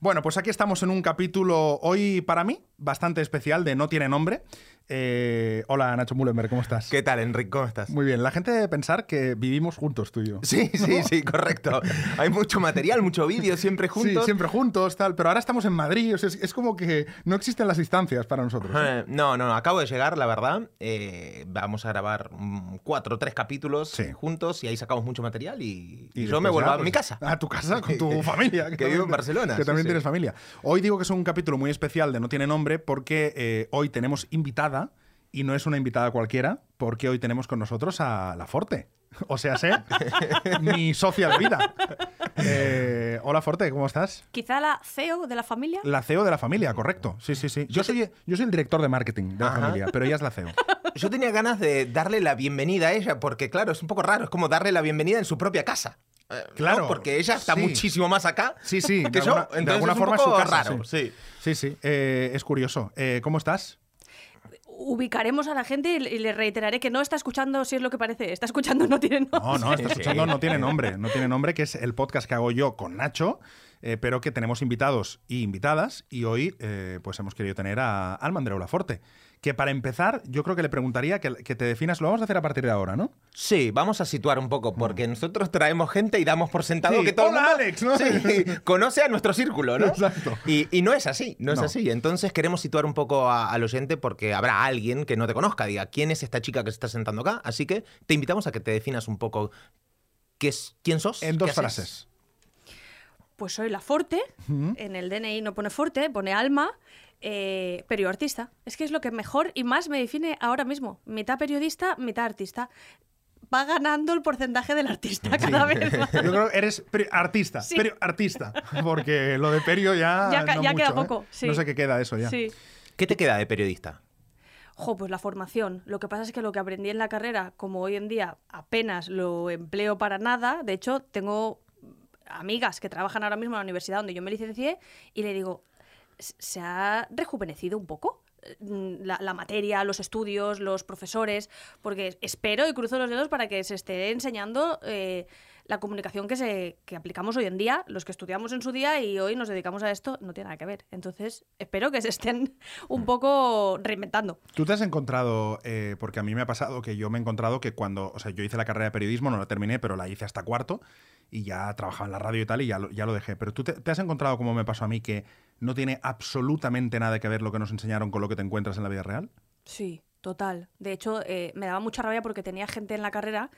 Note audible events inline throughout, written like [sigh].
Bueno, pues aquí estamos en un capítulo hoy para mí bastante especial de No tiene nombre. Eh, hola Nacho Mullenberg, ¿cómo estás? ¿Qué tal, Enrique? ¿Cómo estás? Muy bien, la gente debe pensar que vivimos juntos tú y yo. Sí, sí, sí, correcto. Hay mucho material, mucho vídeo, siempre juntos. Sí, siempre juntos, tal. Pero ahora estamos en Madrid, o sea, es, es como que no existen las distancias para nosotros. ¿eh? Eh, No, no, acabo de llegar, la verdad. Eh, vamos a grabar cuatro o tres capítulos Sí. juntos y ahí sacamos mucho material y, Y yo me vuelvo ya, a pues, mi casa. A tu casa, con tu [laughs] familia. Que también vivo en Barcelona, Que también. Tienes familia. Hoy digo que es un capítulo muy especial de No Tiene Nombre porque eh, hoy tenemos invitada y no es una invitada cualquiera porque hoy tenemos con nosotros a La Forte. O sea, sé, mi socia de vida. Eh, hola Forte, ¿cómo estás? Quizá la CEO de la familia. La CEO de la familia, correcto. Sí, sí, sí. Yo soy, yo soy el director de marketing de la Ajá. familia, pero ella es la CEO. Yo tenía ganas de darle la bienvenida a ella porque, claro, es un poco raro. Es como darle la bienvenida en su propia casa. Eh, ¿no? Claro, Porque ella está sí. muchísimo más acá Sí, sí. que de yo. alguna, de alguna es un forma es poco su casa, raro. sí. sí. Sí, sí. eh, es curioso. Eh, ¿Cómo estás? Ubicaremos a la gente y le- reiteraré que no está escuchando si es lo que parece. Está escuchando no tiene nombre. No, no, está escuchando No Tiene Nombre. No Tiene Nombre, que es el podcast que hago yo con Nacho, eh, pero que tenemos invitados y invitadas. Y hoy, eh, pues hemos querido tener a Alma Andreu Forte. Que para empezar, yo creo que le preguntaría que, que te definas. Lo vamos a hacer a partir de ahora, ¿no? Sí, vamos a situar un poco, porque nosotros traemos gente y damos por sentado Mm. Sí, que todo el hola, mundo Alex, ¿no? sí, conoce a nuestro círculo, ¿no? Exacto. Y, y no es así, no es No. así. Entonces queremos situar un poco a- al oyente porque habrá alguien que no te conozca, diga, ¿quién es esta chica que se está sentando acá? Así que te invitamos a que te definas un poco qué es, quién sos. En dos haces. frases. Pues soy la Forte. En el DNI no pone Forte, pone Alma. Eh, artista. Es que es lo que mejor y más me define ahora mismo. Mitad periodista, mitad artista. Va ganando el porcentaje del artista cada vez [laughs] más. Yo creo que eres peri- artista. Sí. peri- artista. Porque lo de Perio ya. Ya no ya queda mucho, ¿eh? poco, sí. No sé qué queda eso ya. Sí. ¿Qué te queda de periodista? Jo, pues la formación. Lo que pasa es que lo que aprendí en la carrera, como hoy en día apenas lo empleo para nada, de hecho, tengo amigas que trabajan ahora mismo en la universidad donde yo me licencié y le digo, "¿S- ¿se ha rejuvenecido un poco? Mm, La, la materia, los estudios, los profesores, porque espero y cruzo los dedos para que se esté enseñando eh, la comunicación que, se, que aplicamos hoy en día, los que estudiamos en su día y hoy nos dedicamos a esto, no tiene nada que ver. Entonces, espero que se estén [laughs] un poco reinventando. Tú te has encontrado, eh, porque a mí me ha pasado que yo me he encontrado que cuando, o sea, yo hice la carrera de periodismo, no la terminé, pero la hice hasta cuarto y ya trabajaba en la radio y tal y ya lo, ya lo dejé. Pero tú te, te has encontrado, como me pasó a mí, que no tiene absolutamente nada que ver lo que nos enseñaron con lo que te encuentras en la vida real. Sí, total. De hecho, eh, me daba mucha rabia porque tenía gente en la carrera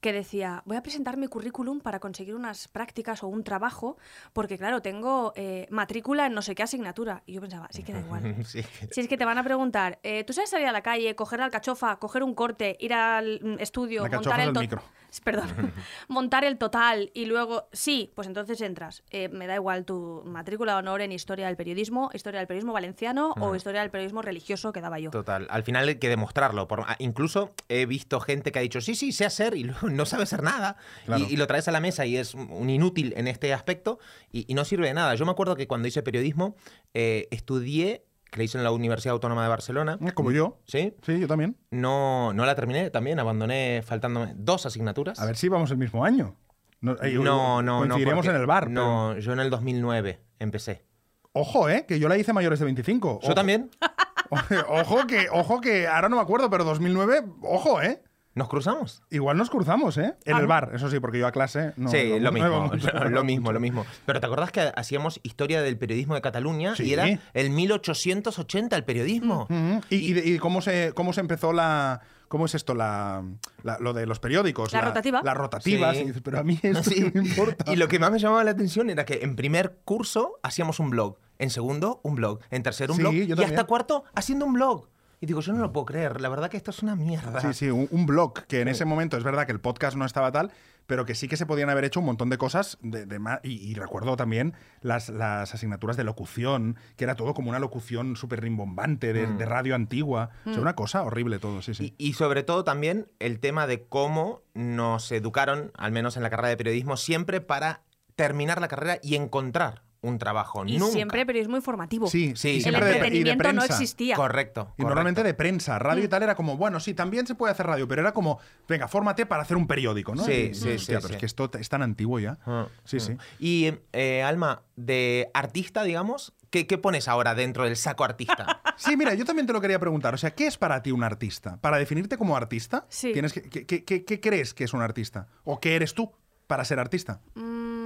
que decía, voy a presentar mi currículum para conseguir unas prácticas o un trabajo, porque claro, tengo eh, matrícula en no sé qué asignatura. Y yo pensaba, sí que da igual. [laughs] Sí. Si es que te van a preguntar, eh, ¿tú sabes salir a la calle, coger la alcachofa, coger un corte, ir al mm, estudio, La montar el micro. [laughs] Perdón, [laughs] montar el total y luego, sí, pues entonces entras. Eh, me da igual tu matrícula de honor en historia del periodismo, historia del periodismo valenciano o historia del periodismo religioso que daba yo. Total, al final hay que demostrarlo. Por- ah, incluso he visto gente que ha dicho, sí, sí, sé hacer y luego no sabe hacer nada. Claro. Y, y lo traes a la mesa y es un inútil en este aspecto y, y no sirve de nada. Yo me acuerdo que cuando hice periodismo eh, estudié, que hice en la Universidad Autónoma de Barcelona. Eh, Como yo. Sí, Sí, yo también. no, no la terminé también, abandoné faltándome dos asignaturas. A ver si vamos el mismo año. No, eh, no, no, no. Coincidiremos porque- en el bar. No, yo en el 2009 empecé. Ojo, ¿eh? Que yo la hice mayores de 25. Yo también. [laughs] Ojo que, ojo que, ahora no me acuerdo, pero 2009, ojo, ¿eh? ¿Nos cruzamos? Igual nos cruzamos, ¿eh? En el bar, eso sí, porque yo a clase no. sí, no- lo no mismo, mucho, no [laughs] lo, iba mismo, mucho. lo mismo. Pero ¿te acordás que hacíamos historia del periodismo de Cataluña Sí. y era el 1880 el periodismo? Ujú. ¿Y, y de- y cómo, se, cómo se empezó la. ¿Cómo es esto? La, la- lo de los periódicos. La rotativa. Las rotativas. Sí. y pero a mí esto Sí. no me importa. Y lo que más me llamaba la atención era que en primer curso hacíamos un blog, en segundo un blog, en tercero un Sí, blog yo y hasta cuarto haciendo un blog. Y digo, yo no lo puedo creer, la verdad que esto es una mierda. Sí, sí, un, un blog que en ese momento es verdad que el podcast no estaba tal, pero que sí que se podían haber hecho un montón de cosas. De, y, y recuerdo también las, las asignaturas de locución, que era todo como una locución súper rimbombante de, de radio antigua. O sea, una cosa horrible todo, sí, sí. Y, y sobre todo también el tema de cómo nos educaron, al menos en la carrera de periodismo, siempre para terminar la carrera y encontrar un trabajo. Y nunca. siempre periodismo informativo. Sí, Sí, y El siempre de- y de entretenimiento no prensa. existía. Correcto. Y normalmente de prensa, radio y tal era como, bueno, sí, también se puede hacer radio, pero era como, venga, fórmate para hacer un periódico, ¿no? Sí, Y, sí, hostia, sí, pero sí. es que esto es tan antiguo ya. Ah, Sí, ah. sí. Y, eh, Alma, de artista, digamos, ¿qué, qué pones ahora dentro del saco artista? [laughs] Sí, mira, yo también te lo quería preguntar. O sea, ¿qué es para ti un artista? Para definirte como artista, Sí. tienes que, ¿qué, qué- qué- qué crees que es un artista? ¿O qué eres tú para ser artista? Mm,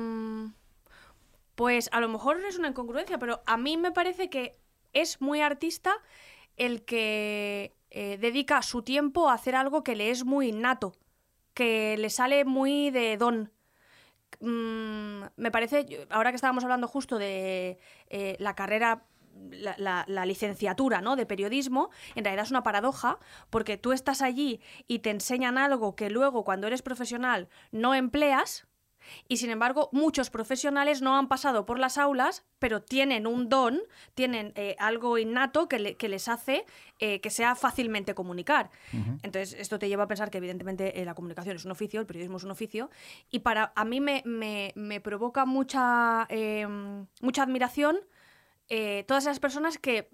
Pues a lo mejor es una incongruencia, pero a mí me parece que es muy artista el que eh, dedica su tiempo a hacer algo que le es muy innato, que le sale muy de don. Mm, me parece, ahora que estábamos hablando justo de eh, la carrera, la, la- la licenciatura ¿no? de periodismo, en realidad es una paradoja, porque tú estás allí y te enseñan algo que luego cuando eres profesional no empleas, y sin embargo, muchos profesionales no han pasado por las aulas, pero tienen un don, tienen eh, algo innato que, le- que les hace eh, que sea fácilmente comunicar. Entonces, esto te lleva a pensar que evidentemente eh, la comunicación es un oficio, el periodismo es un oficio, y para a mí me, me- me provoca mucha, eh, mucha admiración todas esas personas que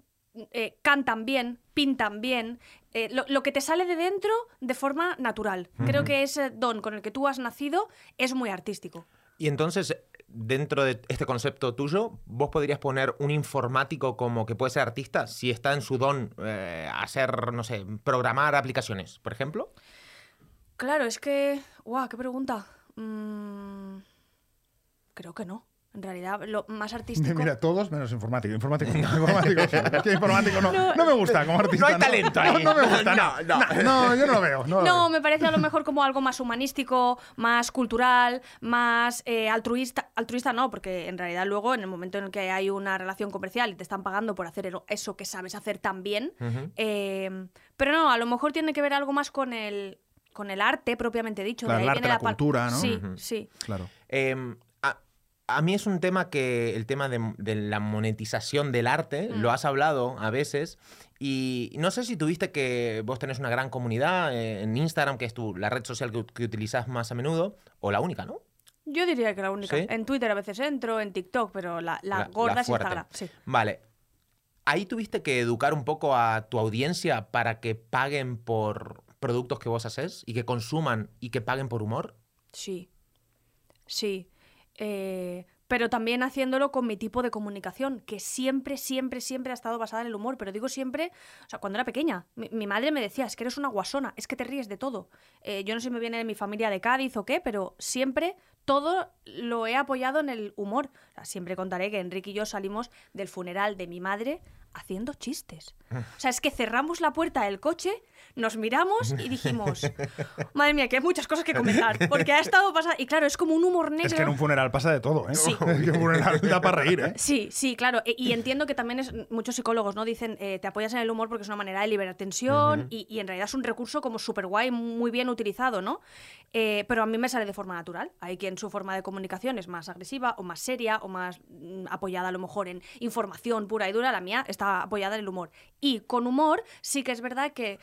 eh, cantan bien, pintan bien, eh, lo, lo que te sale de dentro de forma natural. Creo que ese don con el que tú has nacido es muy artístico. Y entonces, dentro de este concepto tuyo, ¿vos podrías poner un informático como que puede ser artista si está en su don eh, hacer, no sé, programar aplicaciones, por ejemplo? Claro, es que... ¡Guau! ¡Qué pregunta! Mm, creo que no. En realidad, lo más [laughs] artístico... Mira, todos menos informático. Informático, no, [laughs] informático, sí. Es que informático no, no me gusta como artista. No hay talento ahí. No, no me gusta, No, no. no. No, no, yo no lo veo. No, lo No, veo. me parece a lo mejor como algo más humanístico, más cultural, más eh, altruista. Altruista no, porque en realidad luego en el momento en el que hay una relación comercial y te están pagando por hacer eso que sabes hacer tan bien. Eh, pero no, a lo mejor tiene que ver algo más con el, con el arte propiamente dicho. Claro, de ahí el arte, viene la cultura, ¿no? Sí, sí. Claro. Eh, a, mí es un tema que el tema de, de la monetización del arte, Mm. lo has hablado a veces, y no sé si tuviste que vos tenés una gran comunidad eh, en Instagram, que es tu, la red social que, que utilizás más a menudo, o la única, ¿no? Yo diría que la única. ¿Sí? En Twitter a veces entro, en TikTok, pero la, la La- gorda la es. Instagram. Sí. Vale. Ahí tuviste que educar un poco a tu audiencia para que paguen por productos que vos haces y que consuman y que paguen por humor. Sí, sí. Eh, pero también haciéndolo con mi tipo de comunicación, que siempre, siempre, siempre ha estado basada en el humor. Pero digo siempre, o sea, cuando era pequeña, mi, madre me decía, es que eres una guasona, es que te ríes de todo. Eh, yo no sé si me viene de mi familia de Cádiz o qué, pero siempre todo lo he apoyado en el humor. Siempre contaré que Enrique y yo salimos del funeral de mi madre haciendo chistes. O sea, es que cerramos la puerta del coche, nos miramos y dijimos, [laughs] madre mía, que hay muchas cosas que comentar, porque ha estado pasando... Y claro, es como un humor negro. Es que en un funeral pasa de todo, ¿eh? Sí. [laughs] Es que un funeral da para reír, ¿eh? Sí, sí, claro. E- Y entiendo que también es, muchos psicólogos no dicen eh, te apoyas en el humor porque es una manera de liberar tensión y, y en realidad es un recurso como súper guay, muy bien utilizado, ¿no? Eh, pero a mí me sale de forma natural. Hay quien su forma de comunicación es más agresiva o más seria o más mm, apoyada a lo mejor en información pura y dura. La mía está apoyada en el humor. Y con humor sí que es verdad que,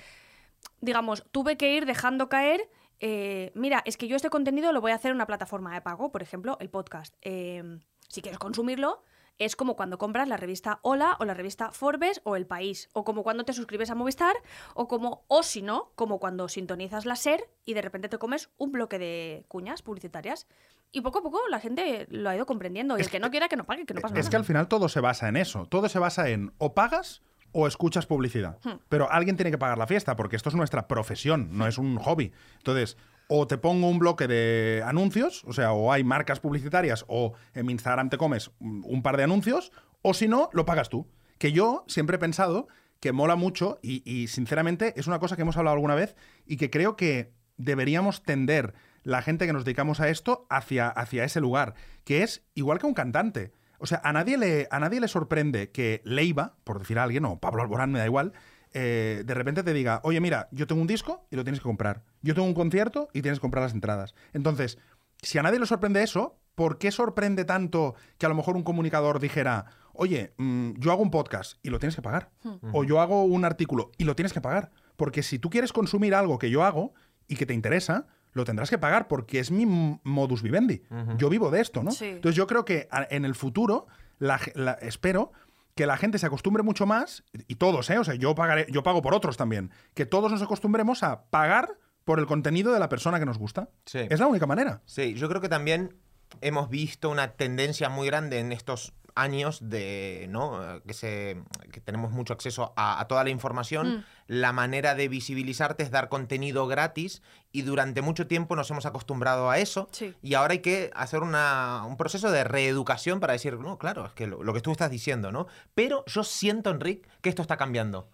digamos, tuve que ir dejando caer eh, mira, es que yo este contenido lo voy a hacer en una plataforma de pago, por ejemplo, el podcast. Eh, si quieres consumirlo, es como cuando compras la revista Hola o la revista Forbes o El País, o como cuando te suscribes a Movistar, o como, o si no, como cuando sintonizas la SER y de repente te comes un bloque de cuñas publicitarias. Y poco a poco la gente lo ha ido comprendiendo. Y el que no quiera que no pague, que no pasa Es nada. que al final todo se basa en eso. Todo se basa en o pagas o escuchas publicidad. Hmm. Pero alguien tiene que pagar la fiesta porque esto es nuestra profesión, no es un hobby. Entonces, o te pongo un bloque de anuncios, o sea, o hay marcas publicitarias o en mi Instagram te comes un par de anuncios, o si no, lo pagas tú. Que yo siempre he pensado que mola mucho y, y, sinceramente es una cosa que hemos hablado alguna vez y que creo que deberíamos tender la gente que nos dedicamos a esto hacia, hacia ese lugar, que es igual que un cantante. O sea, a nadie le, a nadie le sorprende que Leiva, por decir a alguien, o Pablo Alborán, me da igual, eh, de repente te diga, oye, mira, yo tengo un disco y lo tienes que comprar. Yo tengo un concierto y tienes que comprar las entradas. Entonces, si a nadie le sorprende eso, ¿por qué sorprende tanto que a lo mejor un comunicador dijera, oye, mm, yo hago un podcast y lo tienes que pagar? O yo hago un artículo y lo tienes que pagar. Porque si tú quieres consumir algo que yo hago y que te interesa, lo tendrás que pagar porque es mi modus vivendi. Yo vivo de esto, ¿no? Sí. Entonces yo creo que en el futuro la ge- la- espero que la gente se acostumbre mucho más, y todos, ¿eh? O sea, yo, pagaré, yo pago por otros también, que todos nos acostumbremos a pagar por el contenido de la persona que nos gusta. Sí. Es la única manera. Sí, yo creo que también hemos visto una tendencia muy grande en estos años de, ¿no? Que, se, que tenemos mucho acceso a, a toda la información. Mm. La manera de visibilizarte es dar contenido gratis y durante mucho tiempo nos hemos acostumbrado a eso. Sí. Y ahora hay que hacer una- un proceso de reeducación para decir, no, claro, es que lo, lo que tú estás diciendo, ¿no? Pero yo siento, Enric, que esto está cambiando.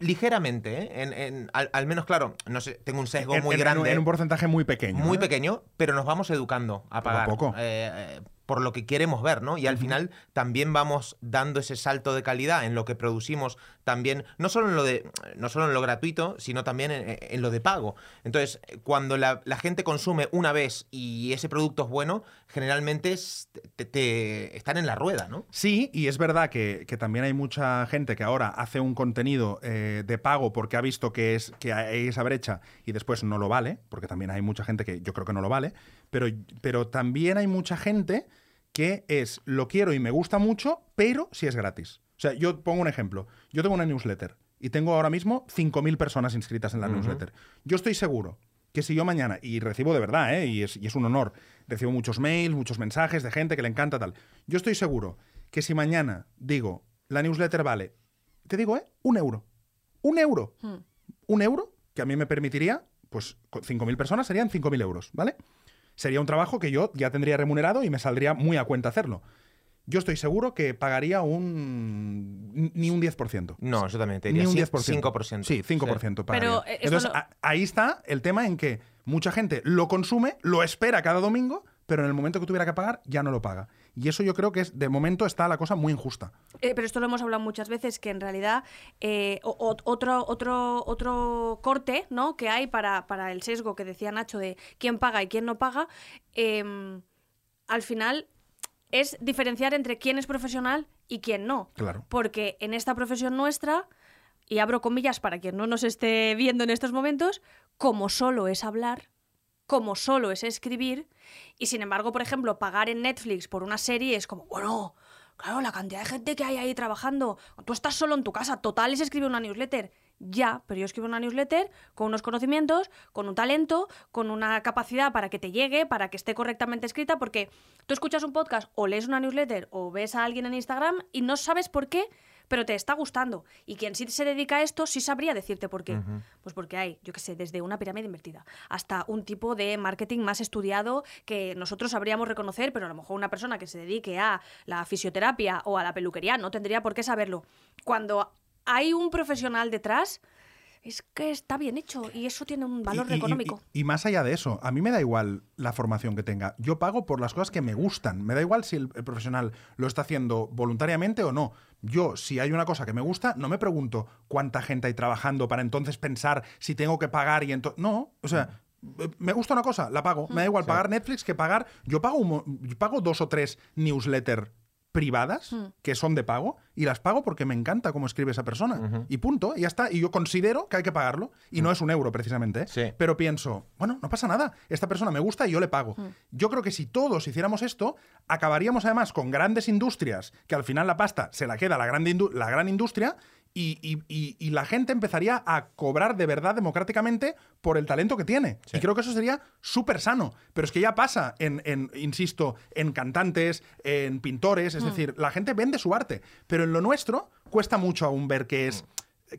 Ligeramente, ¿eh? En- en- al, al menos, claro, no sé, tengo un sesgo En- muy grande. En un porcentaje muy pequeño. Muy ¿eh? pequeño, pero nos vamos educando a Poco a pagar. poco. eh, eh, por lo que queremos ver, ¿no? Y al final también vamos dando ese salto de calidad en lo que producimos, también, no solo en lo de, no solo en lo gratuito, sino también en, en lo de pago. Entonces, cuando la, la gente consume una vez y ese producto es bueno, generalmente es- te, te- están en la rueda, ¿no? Sí, y es verdad que, que también hay mucha gente que ahora hace un contenido eh, de pago porque ha visto que, es, que hay esa brecha y después no lo vale, porque también hay mucha gente que yo creo que no lo vale, pero, pero también hay mucha gente que es lo quiero y me gusta mucho, pero si es gratis. O sea, yo pongo un ejemplo. Yo tengo una newsletter y tengo ahora mismo 5.000 personas inscritas en la newsletter. Yo estoy seguro que si yo mañana, y recibo de verdad, ¿eh? y, es, y es un honor, recibo muchos mails, muchos mensajes de gente que le encanta tal. Yo estoy seguro que si mañana digo, la newsletter vale, te digo, ¿eh? Un euro. Un euro. Hmm. Un euro que a mí me permitiría, pues con 5.000 personas serían 5.000 euros, ¿vale? Sería un trabajo que yo ya tendría remunerado y me saldría muy a cuenta hacerlo. Yo estoy seguro que pagaría un... ni un 10%. No, yo también te Ni un sí, 10%. 5%. Sí, 5% pagaría. Pero, eh, Entonces, lo- a- ahí está el tema en que mucha gente lo consume, lo espera cada domingo, pero en el momento que tuviera que pagar ya no lo paga. Y eso yo creo que es, de momento está la cosa muy injusta. Eh, pero esto lo hemos hablado muchas veces, que en realidad eh, o- otro, otro, otro corte ¿no? que hay para, para el sesgo que decía Nacho de quién paga y quién no paga, eh, al final es diferenciar entre quién es profesional y quién no. Claro. Porque en esta profesión nuestra, y abro comillas para quien no nos esté viendo en estos momentos, como solo es hablar, como solo es escribir, y sin embargo, por ejemplo, pagar en Netflix por una serie es como, bueno, claro, la cantidad de gente que hay ahí trabajando, tú estás solo en tu casa, total es escribir una newsletter. Ya, pero yo escribo una newsletter con unos conocimientos, con un talento, con una capacidad para que te llegue, para que esté correctamente escrita, porque tú escuchas un podcast o lees una newsletter o ves a alguien en Instagram y no sabes por qué, pero te está gustando. Y quien sí se dedica a esto sí sabría decirte por qué. Pues porque hay, yo qué sé, desde una pirámide invertida hasta un tipo de marketing más estudiado que nosotros sabríamos reconocer, pero a lo mejor una persona que se dedique a la fisioterapia o a la peluquería no tendría por qué saberlo. Cuando hay un profesional detrás, es que está bien hecho y eso tiene un valor Y- y- económico. Y, y más allá de eso, a mí me da igual la formación que tenga. Yo pago por las cosas que me gustan. Me da igual si el, el profesional lo está haciendo voluntariamente o no. Yo, si hay una cosa que me gusta, no me pregunto cuánta gente hay trabajando para entonces pensar si tengo que pagar y entonces... No, o sea... eh, Me gusta una cosa, la pago. Me da igual pagar Netflix que pagar. Yo pago, un mo- yo pago dos o tres newsletters privadas Mm. que son de pago y las pago porque me encanta cómo escribe esa persona. Y punto, y ya está. Y yo considero que hay que pagarlo. Y no es un euro precisamente. ¿eh? Sí. Pero pienso, bueno, no pasa nada. Esta persona me gusta y yo le pago. Yo creo que si todos hiciéramos esto, acabaríamos además con grandes industrias, que al final la pasta se la queda la gran, la gran industria. Y, y- y- y la gente empezaría a cobrar de verdad democráticamente por el talento que tiene. Y creo que eso sería súper sano. Pero es que ya pasa en, en, insisto, en cantantes, en pintores. Es decir, la gente vende su arte. Pero en lo nuestro cuesta mucho aún ver que es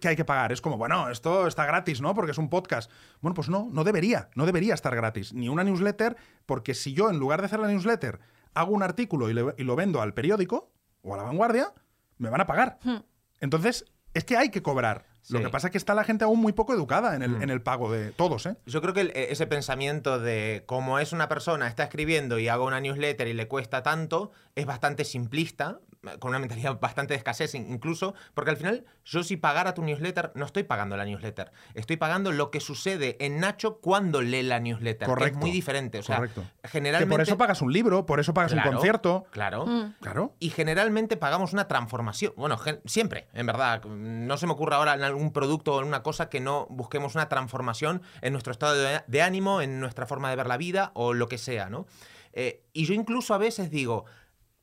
que hay que pagar. Es como, bueno, esto está gratis, ¿no? Porque es un podcast. Bueno, pues no, no debería, no debería estar gratis. Ni una newsletter, porque si yo, en lugar de hacer la newsletter, hago un artículo y, le- y lo vendo al periódico o a la vanguardia, me van a pagar. Hmm. Entonces, es que hay que cobrar. Lo que pasa es que está la gente aún muy poco educada en el, Mm. en el pago de todos, ¿eh? Yo creo que el- ese pensamiento de cómo es una persona, está escribiendo y hago una newsletter y le cuesta tanto, es bastante simplista, con una mentalidad bastante de escasez in- incluso, porque al final yo si pagara tu newsletter, no estoy pagando la newsletter, estoy pagando lo que sucede en Nacho cuando lee la newsletter, que Correcto. es muy diferente. O sea, Correcto. generalmente... Que por eso pagas un libro, por eso pagas Claro, un concierto. Claro. Mm. Claro. Y generalmente pagamos una transformación. Bueno, siempre, en verdad. No se me ocurre ahora en algún producto o en una cosa que no busquemos una transformación en nuestro estado de, de ánimo, en nuestra forma de ver la vida o lo que sea, ¿no? Eh, y yo incluso a veces digo,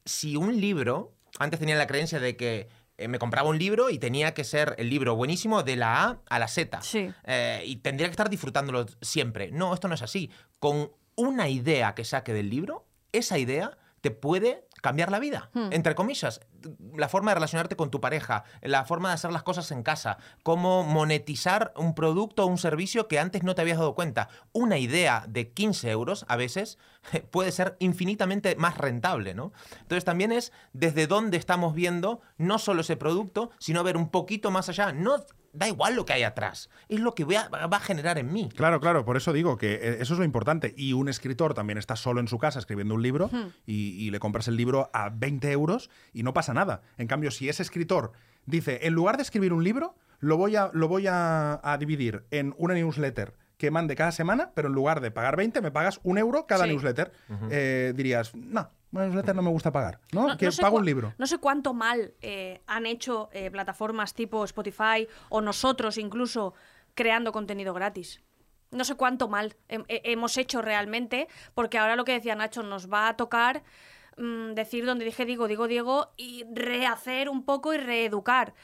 si un libro antes tenía la creencia de que eh, me compraba un libro y tenía que ser el libro buenísimo de la A a la Z. Sí. Eh, y tendría que estar disfrutándolo siempre. No, esto no es así. Con una idea que saque del libro, esa idea te puede cambiar la vida, Hmm. entre comillas. La forma de relacionarte con tu pareja, la forma de hacer las cosas en casa, cómo monetizar un producto o un servicio que antes no te habías dado cuenta. Una idea de 15 euros a veces [laughs] puede ser infinitamente más rentable, ¿no? Entonces también es desde dónde estamos viendo no solo ese producto, sino ver un poquito más allá. No da igual lo que hay atrás, es lo que voy a- va a generar en mí. Claro, claro, por eso digo que eh, eso es lo importante. Y un escritor también está solo en su casa escribiendo un libro y, y le compras el libro a 20 euros y no pasa nada. En cambio, si ese escritor dice, en lugar de escribir un libro, lo voy a, lo voy a, a dividir en una newsletter que mande cada semana, pero en lugar de pagar 20, me pagas un euro cada Sí. newsletter, eh, dirías, no, una newsletter no me gusta pagar, ¿no? No- que no sé pago un libro. No sé cuánto mal eh, han hecho eh, plataformas tipo Spotify o nosotros incluso creando contenido gratis. No sé cuánto mal hem- he- hemos hecho realmente, porque ahora lo que decía Nacho, nos va a tocar mm, decir donde dije digo, digo, Diego, y rehacer un poco y reeducar.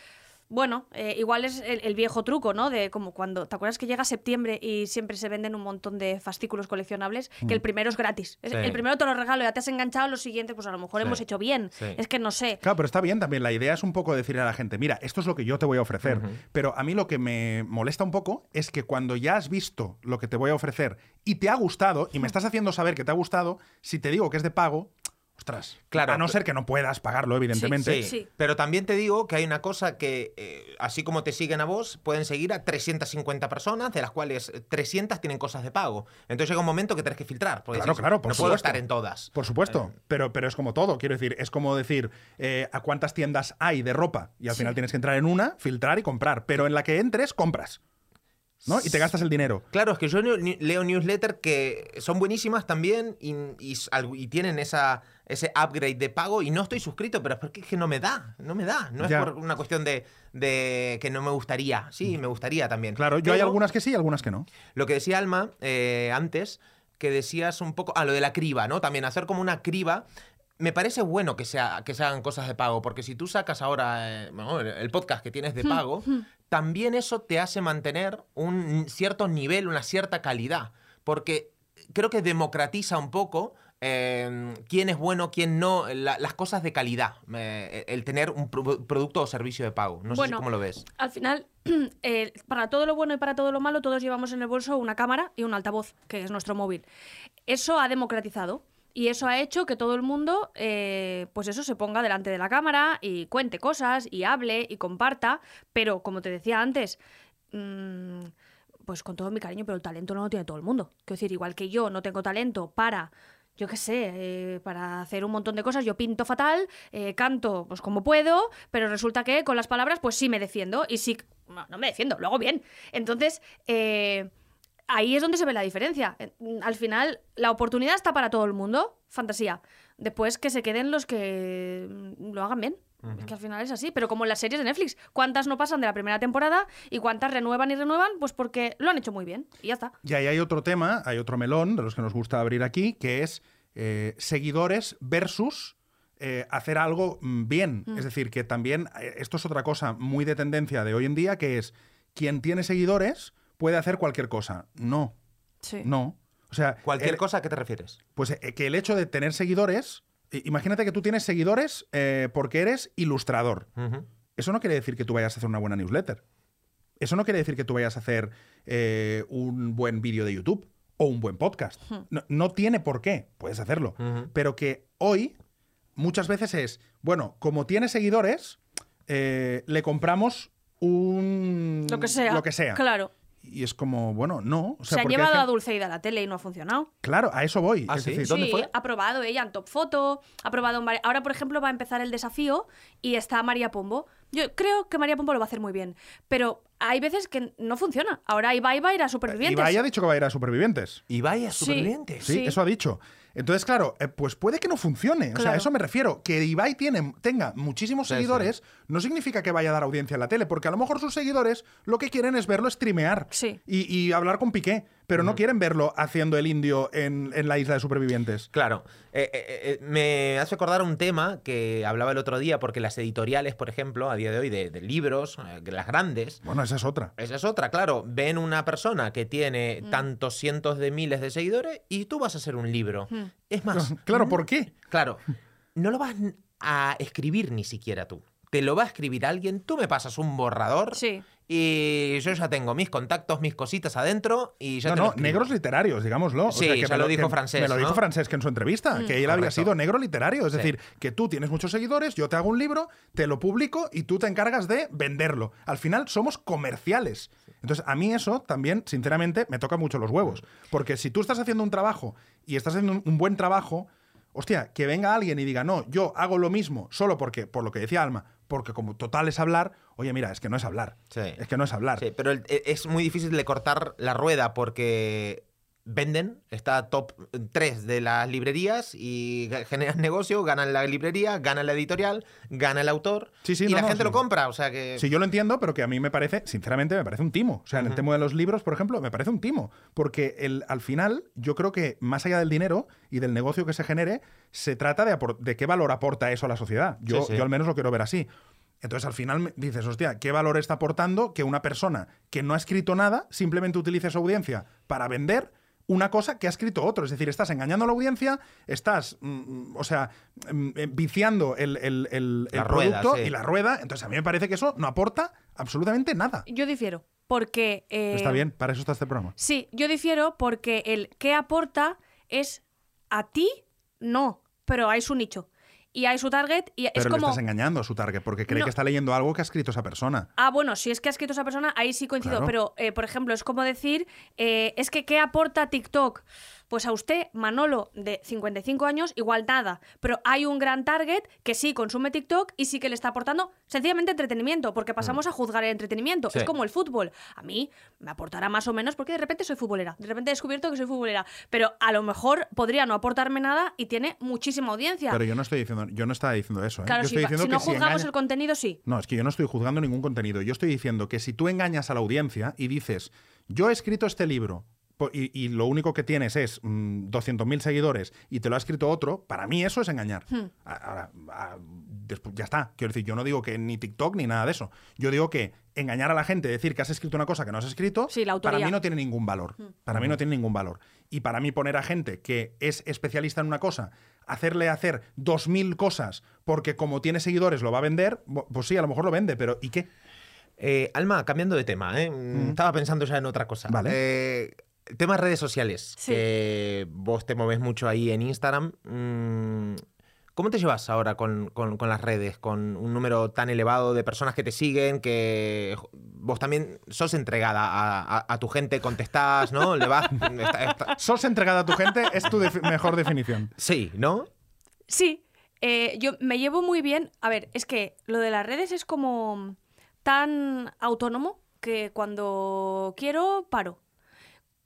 Bueno, eh, igual es el, el viejo truco, ¿no? De como cuando, ¿te acuerdas que llega septiembre y siempre se venden un montón de fascículos coleccionables? Que el primero es gratis. Sí. El primero te lo regalo, ya te has enganchado, los siguientes, pues a lo mejor Sí. hemos hecho bien. Sí. Es que no sé. Claro, pero está bien también. La idea es un poco decirle a la gente, mira, esto es lo que yo te voy a ofrecer. Pero a mí lo que me molesta un poco es que cuando ya has visto lo que te voy a ofrecer y te ha gustado, y me estás haciendo saber que te ha gustado, si te digo que es de pago, ostras. Claro, A no ser que no puedas pagarlo, evidentemente. Sí, Sí. pero también te digo que hay una cosa que, eh, así como te siguen a vos, pueden seguir a 350 personas, de las cuales eh, 300 tienen cosas de pago. Entonces llega un momento que tenés que filtrar. Claro, decís, claro, por No puedo estar en todas. Por supuesto, Eh. pero, pero es como todo, quiero decir, es como decir eh, a cuántas tiendas hay de ropa y al Sí. final tienes que entrar en una, filtrar y comprar, pero en la que entres, compras. ¿No? Y te gastas el dinero. Claro, es que yo leo newsletters que son buenísimas también y, tienen esa, ese upgrade de pago y no estoy suscrito, pero es porque es que no me da, no me da. No Ya. es por una cuestión de, de que no me gustaría. Sí, me gustaría también. Claro, yo hay algunas que sí y algunas que no. Lo que decía Alma eh, antes, que decías un poco. Ah, lo de la criba, ¿no? También hacer como una criba. Me parece bueno que, sea, que se hagan cosas de pago, porque si tú sacas ahora eh, bueno, el- podcast que tienes de pago, también eso te hace mantener un cierto nivel, una cierta calidad. Porque creo que democratiza un poco eh, quién es bueno, quién no, la- las cosas de calidad, eh, el tener un pro- producto o servicio de pago. No sé si Bueno, cómo lo ves. Al final, [clears throat] eh, para todo lo bueno y para todo lo malo, todos llevamos en el bolso una cámara y un altavoz, que es nuestro móvil. Eso ha democratizado. Y eso ha hecho que todo el mundo, eh, pues eso, se ponga delante de la cámara y cuente cosas y hable y comparta. Pero, como te decía antes, mm, pues con todo mi cariño, pero el talento no lo tiene todo el mundo. Quiero decir, igual que yo no tengo talento para, yo qué sé, eh, para hacer un montón de cosas, yo pinto fatal, eh, canto pues como puedo, pero resulta que con las palabras pues sí me defiendo y sí, no, no me defiendo, lo hago bien. Entonces, eh, ahí es donde se ve la diferencia. Eh, Al final, la oportunidad está para todo el mundo, fantasía. Después que se queden los que mm, lo hagan bien. Es que al final es así, pero como en las series de Netflix, ¿cuántas no pasan de la primera temporada y cuántas renuevan y renuevan? Pues porque lo han hecho muy bien y ya está. Y ahí hay otro tema, hay otro melón de los que nos gusta abrir aquí, que es eh, seguidores versus eh, hacer algo mm, bien. Es decir, que también esto es otra cosa muy de tendencia de hoy en día, que es quien tiene seguidores puede hacer cualquier cosa. No, Sí. no. O sea, Cualquier el- cosa, ¿a qué te refieres? pues eh, que el hecho de tener seguidores, imagínate que tú tienes seguidores eh, porque eres ilustrador. Eso no quiere decir que tú vayas a hacer una buena newsletter. Eso no quiere decir que tú vayas a hacer eh, un buen vídeo de YouTube o un buen podcast. No, no tiene por qué, puedes hacerlo. Pero que hoy muchas veces es, bueno, como tiene seguidores, eh, le compramos un... Lo que sea. Lo que sea. Claro. Y es como, bueno, no. O sea, se ha porque hay llevado a Dulceida a la tele y no ha funcionado. Claro, a eso voy. ¿Ah, es sí? decir, ¿Dónde sí, fue? ha probado ella en Top Foto, ha probado Ahora, por ejemplo, va a empezar el desafío y está María Pombo. Yo creo que María Pombo lo va a hacer muy bien, pero hay veces que no funciona. Ahora Ibai va a ir a Supervivientes. Ibai ha dicho que va a ir a Supervivientes. Y vaya, Sí. supervivientes. Sí, Sí. eso ha dicho. Entonces, claro, eh, pues puede que no funcione. O sea, a eso me refiero. Que Ibai tiene, tenga muchísimos Sí, seguidores no significa que vaya a dar audiencia en la tele, porque a lo mejor sus seguidores lo que quieren es verlo streamear Sí. y, y hablar con Piqué, pero no quieren verlo haciendo el indio en, en la isla de supervivientes. Claro. Eh, eh, eh, me hace recordar un tema que hablaba el otro día, porque las editoriales, por ejemplo, a día de hoy, de, de libros, eh, las grandes, Bueno, esa es otra. esa es otra, claro. Ven una persona que tiene tantos cientos de miles de seguidores y tú vas a hacer un libro. Es más, [laughs] Claro, ¿por qué? [laughs] Claro, no lo vas a escribir ni siquiera tú. Te lo va a escribir alguien, tú me pasas un borrador Sí. Y yo ya tengo mis contactos, mis cositas adentro y ya No, te no, negros literarios, digámoslo. O Sí, sea, que ya lo dijo Francés, Me lo dijo. Francés que en su entrevista, que él había Correcto. sido negro literario. Es Sí. decir, que tú tienes muchos seguidores, yo te hago un libro, te lo publico y tú te encargas de venderlo. Al final somos comerciales. Entonces, a mí eso también, sinceramente, me toca mucho los huevos. Porque si tú estás haciendo un trabajo y estás haciendo un- un buen trabajo, hostia, que venga alguien y diga, no, yo hago lo mismo solo porque, por lo que decía Alma, porque como total es hablar, oye, mira, es que no es hablar. Sí. Es que no es hablar. Sí, pero el- e- es muy difícil de cortar la rueda porque venden, está top 3 de las librerías y generan [laughs] negocio, ganan la librería, gana la editorial, gana el autor Sí, sí, y no, la no, gente sí. lo compra, o sea que... Sí, yo lo entiendo, pero que a mí me parece, sinceramente, me parece un timo. O sea, en el tema de los libros, por ejemplo, me parece un timo. Porque el, al final, yo creo que más allá del dinero y del negocio que se genere, se trata de, de qué valor aporta eso a la sociedad. Yo, yo al menos lo quiero ver así. Entonces, al final dices, hostia, ¿qué valor está aportando que una persona que no ha escrito nada simplemente utilice su audiencia para vender una cosa que ha escrito otro? Es decir, estás engañando a la audiencia, estás, mm, o sea, mm, eh, viciando el, el- el- el La rueda, producto sí. y la rueda. Entonces, a mí me parece que eso no aporta absolutamente nada. Yo difiero, porque... eh, Está bien, para eso está este programa. Sí, yo difiero porque el que aporta es a ti, no, pero hay su nicho. Y hay su target y es Pero le como... estás engañando a su target porque cree No. que está leyendo algo que ha escrito esa persona. Ah, bueno, si es que ha escrito esa persona, ahí sí coincido. Claro. Pero, eh, por ejemplo, es como decir, eh, es que ¿qué aporta TikTok? Pues a usted, Manolo, de 55 años, igual nada. Pero hay un gran target que sí consume TikTok y sí que le está aportando sencillamente entretenimiento, porque pasamos a juzgar el entretenimiento. Sí. Es como el fútbol. A mí me aportará más o menos porque de repente soy futbolera. De repente he descubierto que soy futbolera. Pero a lo mejor podría no aportarme nada y tiene muchísima audiencia. Pero yo no estoy diciendo, yo no estaba diciendo eso. ¿eh? claro, yo estoy diciendo si no que si juzgamos engaña- el contenido, sí. No, es que yo no estoy juzgando ningún contenido. Yo estoy diciendo que si tú engañas a la audiencia y dices, yo he escrito este libro y, y lo único que tienes es mm, 200.000 seguidores y te lo ha escrito otro, para mí eso es engañar. Hmm. Ahora, después, ya está. Quiero decir, yo no digo que ni TikTok ni nada de eso. Yo digo que engañar a la gente, decir que has escrito una cosa que no has escrito, Sí, la para. Hmm. mí no tiene ningún valor. Para mí no tiene ningún valor. Y para mí poner a gente que es especialista en una cosa, hacerle hacer 2.000 cosas porque como tiene seguidores lo va a vender, pues sí, a lo mejor lo vende, pero ¿y qué? Eh, Alma, cambiando de tema, ¿eh? Mm, estaba pensando ya en otra cosa. Vale. Eh, tema redes sociales, Sí. que vos te moves mucho ahí en Instagram. Mm, ¿Cómo te llevas ahora con, con- con las redes? Con un número tan elevado de personas que te siguen, que vos también sos entregada a, a- a tu gente, contestás, ¿no? Le vas... [laughs] está- está- Sos entregada a tu gente es tu defi- mejor definición. Sí, ¿no? Sí, eh, yo me llevo muy bien. A ver, es que lo de las redes es como tan autónomo que cuando quiero, paro.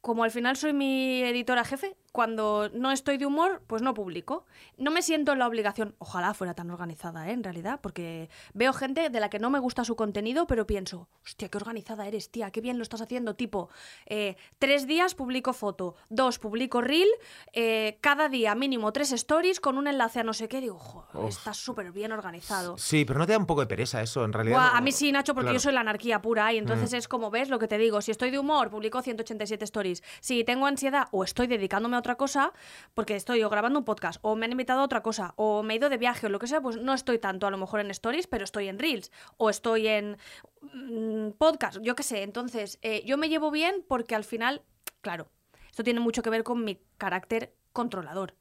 Como al final soy mi editora jefe, cuando no estoy de humor, pues no publico. No me siento en la obligación, ojalá fuera tan organizada, ¿eh? en realidad, porque veo gente de la que no me gusta su contenido, pero pienso, hostia, qué organizada eres, tía, qué bien lo estás haciendo. Tipo, eh, tres días publico foto, dos publico reel, eh, cada día mínimo tres stories con un enlace a no sé qué. Digo, "Jo, estás súper bien organizado. Sí, pero no te da un poco de pereza eso, en realidad. Buah, no- a mí sí, Nacho, porque Claro. yo soy la anarquía pura y entonces es como ves lo que te digo. Si estoy de humor, publico 187 stories. Si tengo ansiedad o estoy dedicándome a otra cosa, porque estoy o grabando un podcast, o me han invitado a otra cosa, o me he ido de viaje o lo que sea, pues no estoy tanto a lo mejor en stories, pero estoy en reels, o estoy en mm, podcast, yo qué sé. Entonces, eh, yo me llevo bien porque al final, claro, esto tiene mucho que ver con mi carácter controlador.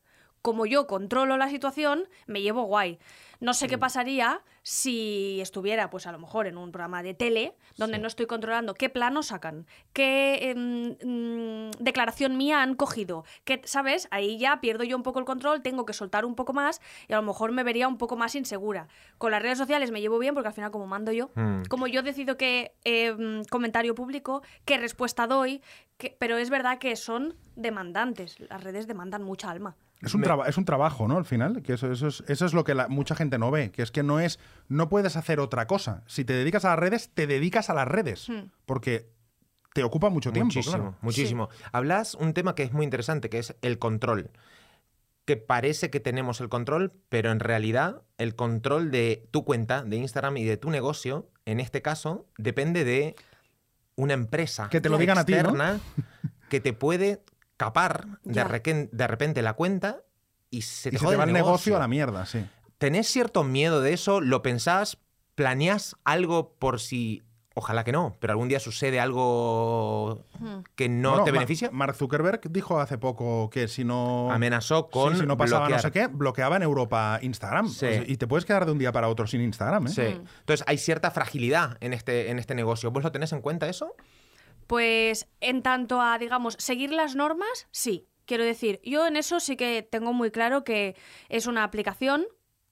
Como yo controlo la situación, me llevo guay. No sé qué pasaría si estuviera, pues a lo mejor, en un programa de tele donde no estoy controlando qué plano sacan, qué em, mm, declaración mía han cogido, ¿sabes? Ahí ya pierdo yo un poco el control, tengo que soltar un poco más y a lo mejor me vería un poco más insegura. Con las redes sociales me llevo bien porque al final como mando yo, Mm. como yo decido qué em, comentario público, qué respuesta doy, que- pero es verdad que son demandantes, las redes demandan mucha alma. Es un, me- es un trabajo, ¿no? Al final, que eso, eso, es, eso es lo que la- mucha gente no ve, que es que no es, no puedes hacer otra cosa. Si te dedicas a las redes, te dedicas a las redes, Hmm. porque te ocupa mucho tiempo, muchísimo, claro. muchísimo. Hablas un tema que es muy interesante, que es el control. Que parece que tenemos el control, pero en realidad el control de tu cuenta de Instagram y de tu negocio, en este caso, depende de una empresa Que te lo digan a ti, ¿no? externa que te puede capar de, requen- de repente la cuenta y se te Y se jode te va el negocio a la mierda, sí. ¿Tenés cierto miedo de eso? ¿Lo pensás? ¿Planeás algo por si, ojalá que no, pero algún día sucede algo Hmm. que no Bueno, te beneficia? Mark Zuckerberg dijo hace poco que si no... Amenazó con Sí, si no pasaba bloquear. no sé qué, bloqueaba en Europa Instagram. Sí. Y te puedes quedar de un día para otro sin Instagram, ¿eh? Sí. Mm. Entonces hay cierta fragilidad en este, en este negocio. ¿Vos lo tenés en cuenta eso? Pues en tanto a, digamos, seguir las normas, sí. Quiero decir, yo en eso sí que tengo muy claro que es una aplicación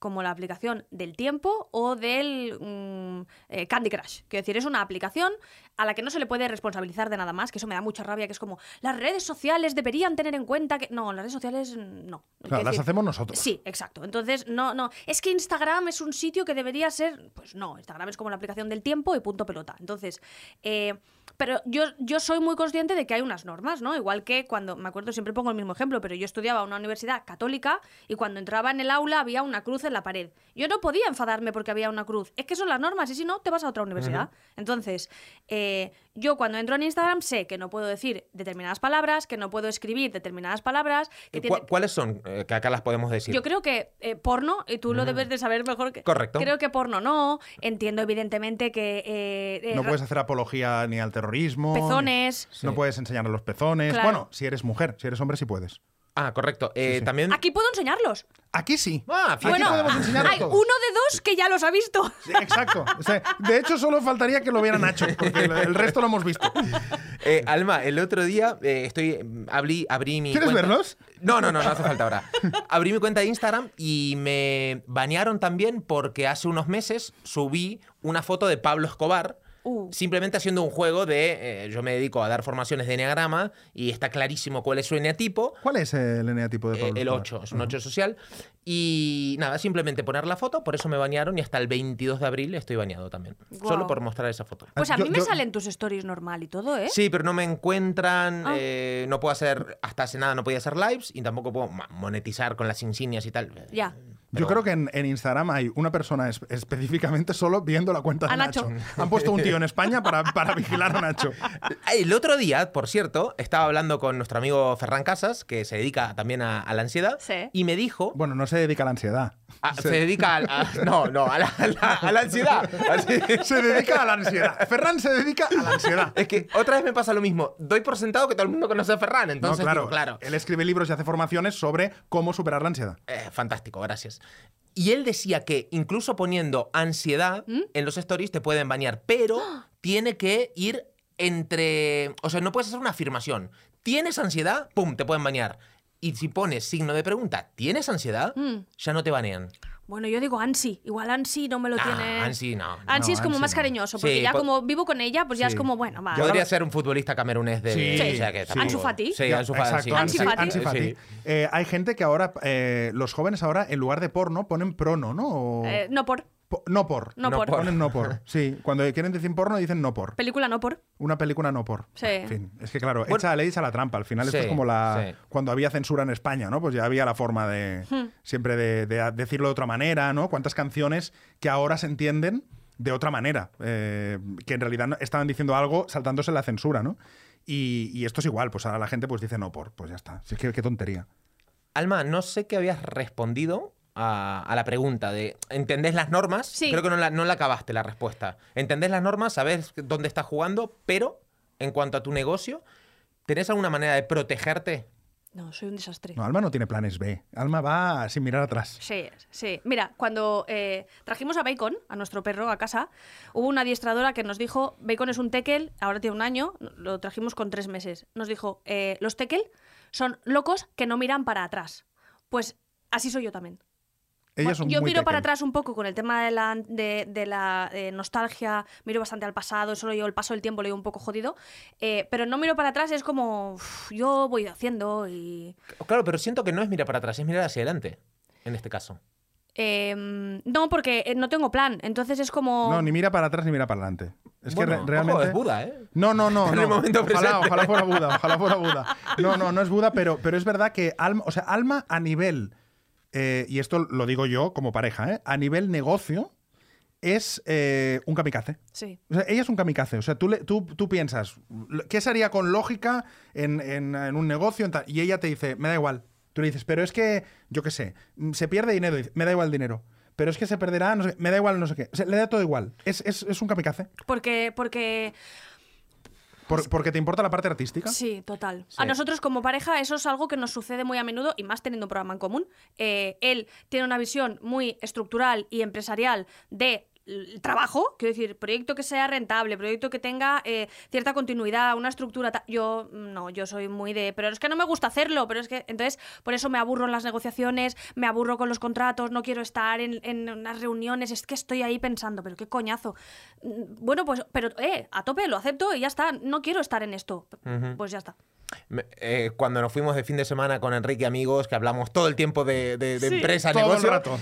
como la aplicación del tiempo o del mm, eh, Candy Crush. Quiero decir, es una aplicación a la que no se le puede responsabilizar de nada más, que eso me da mucha rabia, que es como, las redes sociales deberían tener en cuenta que... No, las redes sociales no. Claro, las decir, hacemos nosotros. Sí, exacto. Entonces, no, no. Es que Instagram es un sitio que debería ser. Pues no, Instagram es como la aplicación del tiempo y punto pelota. Entonces, eh, pero yo, yo soy muy consciente de que hay unas normas, ¿no? Igual que cuando, me acuerdo, siempre pongo el mismo ejemplo, pero yo estudiaba en una universidad católica y cuando entraba en el aula había una cruz en la pared. Yo no podía enfadarme porque había una cruz. Es que son las normas y si no, te vas a otra universidad. Entonces, eh, yo cuando entro en Instagram sé que no puedo decir determinadas palabras, que no puedo escribir determinadas palabras, que ¿Cu- tiene... ¿Cuáles son? Eh, que acá las podemos decir. Yo creo que eh, porno, y tú lo debes de saber mejor que... Correcto. Creo que porno no. Entiendo evidentemente que... eh, eh, No puedes hacer apología ni al terrorismo. Pezones. Sí. No puedes enseñar los pezones. Claro. Bueno, si eres mujer, si eres hombre, sí puedes. Ah, correcto. Eh, sí. También... Aquí puedo enseñarlos. Aquí sí. Ah, Aquí fíjate. podemos enseñar hay uno de dos que ya los ha visto. Sí, exacto. O sea, de hecho, solo faltaría que lo viera Nacho, porque el, el resto lo hemos visto. Eh, Alma, el otro día eh, estoy abrí, abrí mi ¿Quieres cuenta- verlos? No, no, no, no hace falta ahora. Abrí mi cuenta de Instagram y me banearon también porque hace unos meses subí una foto de Pablo Escobar. Uh. Simplemente haciendo un juego de. eh, yo me dedico a dar formaciones de Enneagrama y está clarísimo cuál es su eneatipo. ¿Cuál es el eneatipo de Eh, Pablo el Escobar? 8, es un 8 social. Y nada, simplemente poner la foto, por eso me banearon y hasta el 22 de abril estoy baneado también. Solo por mostrar esa foto. Pues a Yo- mí me yo- salen tus stories normal y todo, ¿eh? Sí, pero no me encuentran, Ah. eh, no puedo hacer, hasta hace nada no podía hacer lives y tampoco puedo monetizar con las insignias y tal. Ya. Yo creo que en, en Instagram hay una persona es- específicamente solo viendo la cuenta de A Nacho. Han puesto un tío en España para, para vigilar a Nacho. El otro día, por cierto, estaba hablando con nuestro amigo Ferran Casas, que se dedica también a, a la ansiedad, Sí. y me dijo... Bueno, no se dedica a la ansiedad. Ah, se dedica a, a- no, no, a la, a la- a la ansiedad. Así- Se dedica a la ansiedad. Ferran se dedica a la ansiedad. Es que otra vez me pasa lo mismo. Doy por sentado que todo el mundo conoce a Ferran, entonces no, claro, digo, claro. Él escribe libros y hace formaciones sobre cómo superar la ansiedad. Eh, fantástico, gracias. Y él decía que incluso poniendo ansiedad ¿Mm? en los stories te pueden banear, pero [gasps] tiene que ir entre... O sea, no puedes hacer una afirmación. ¿Tienes ansiedad? ¡Pum! Te pueden banear. Y si pones signo de pregunta, ¿tienes ansiedad? Mm. Ya no te banean. Bueno, yo digo Ansi. Igual Ansi no me lo Ah, tiene. Ansi no. Ansi No, es como Ansi más no. cariñoso, porque Sí, ya po- como vivo con ella, pues ya es como, bueno, va. Podría ser un futbolista camerunés de... Sí, o sea que sí. tampoco- Ansu Fati. Sí, Ya, Ansu Fati. Exacto, sí. Ansi Fati. Ansi Fati. Sí. Eh, hay gente que ahora, eh, los jóvenes ahora, en lugar de porno, ponen prono, ¿no? O- Eh, no por. Po- no por. No, No por. por. Ponen no por. [laughs] Sí, cuando quieren decir porno dicen no por. Película no por. Una película no por. Sí. En fin, es que claro, Bueno. echa la ley, echa la trampa. Al final esto es como la sí. cuando había censura en España, ¿no? Pues ya había la forma de Hmm. siempre de, de decirlo de otra manera, ¿no? Cuántas canciones que ahora se entienden de otra manera, eh, que en realidad no- estaban diciendo algo saltándose la censura, ¿no? Y, y esto es igual, pues ahora la gente pues dice no por, pues ya está. Sí, qué, qué tontería. Alma, no sé qué habías respondido a, a la pregunta de ¿entendés las normas? Sí. Creo que no la, no la acabaste la respuesta. ¿Entendés las normas? ¿Sabés dónde estás jugando? Pero, en cuanto a tu negocio, ¿tenés alguna manera de protegerte? No, soy un desastre. No, Alma no tiene planes B. Alma va sin mirar atrás. Sí, sí. Mira, cuando eh, trajimos a Bacon, a nuestro perro, a casa, hubo una adiestradora que nos dijo, Bacon es un tekel, ahora tiene un año, lo trajimos con tres meses. Nos dijo, eh, los tekel son locos que no miran para atrás. Pues así soy yo también. Ellas son yo muy miro para Tekken. atrás un poco con el tema de la, de, de la eh, nostalgia, miro bastante al pasado, solo yo el paso del tiempo lo llevo un poco jodido, eh, pero no miro para atrás, es como uf, yo voy haciendo y... Claro, pero siento que no es mirar para atrás, es mirar hacia adelante, en este caso. eh, no, porque eh, no tengo plan, entonces es como... No, ni mira para atrás ni mira para adelante. Es Bueno, que re- realmente. ojo, es Buda, ¿eh? No, no, no. En no. el momento ojalá, presente. ojalá fuera Buda, ojalá fuera Buda. No, no, no es Buda, pero, pero es verdad que Alma, o sea, Alma a nivel, eh, y esto lo digo yo como pareja, ¿eh? a nivel negocio, es eh, un kamikaze. Sí. O sea, ella es un kamikaze. O sea, tú, le- tú, tú piensas, ¿qué sería con lógica en, en- en un negocio? en tal? Y ella te dice, me da igual. Tú le dices, pero es que, yo qué sé, se pierde dinero. Dice, me da igual el dinero. Pero es que se perderá, no sé me da igual no sé qué. O sea, le da todo igual. Es, es- es un kamikaze. Porque, porque Por- porque te importa la parte artística. Sí, total. Sí. A nosotros como pareja eso es algo que nos sucede muy a menudo y más teniendo un programa en común. Eh, él tiene una visión muy estructural y empresarial de el trabajo, quiero decir, proyecto que sea rentable, proyecto que tenga eh, cierta continuidad, una estructura. Yo mm, no, yo soy muy de, pero es que no me gusta hacerlo, pero es que entonces por eso me aburro en las negociaciones, me aburro con los contratos, no quiero estar en, en unas reuniones, es que estoy ahí pensando, pero qué coñazo. Mm, Bueno, pues, pero eh, a tope lo acepto y ya está, no quiero estar en esto. Pues ya está. Eh, cuando nos fuimos de fin de semana con Enrique y amigos, que hablamos todo el tiempo de, de- de Sí. empresa, Todo el negocio. rato.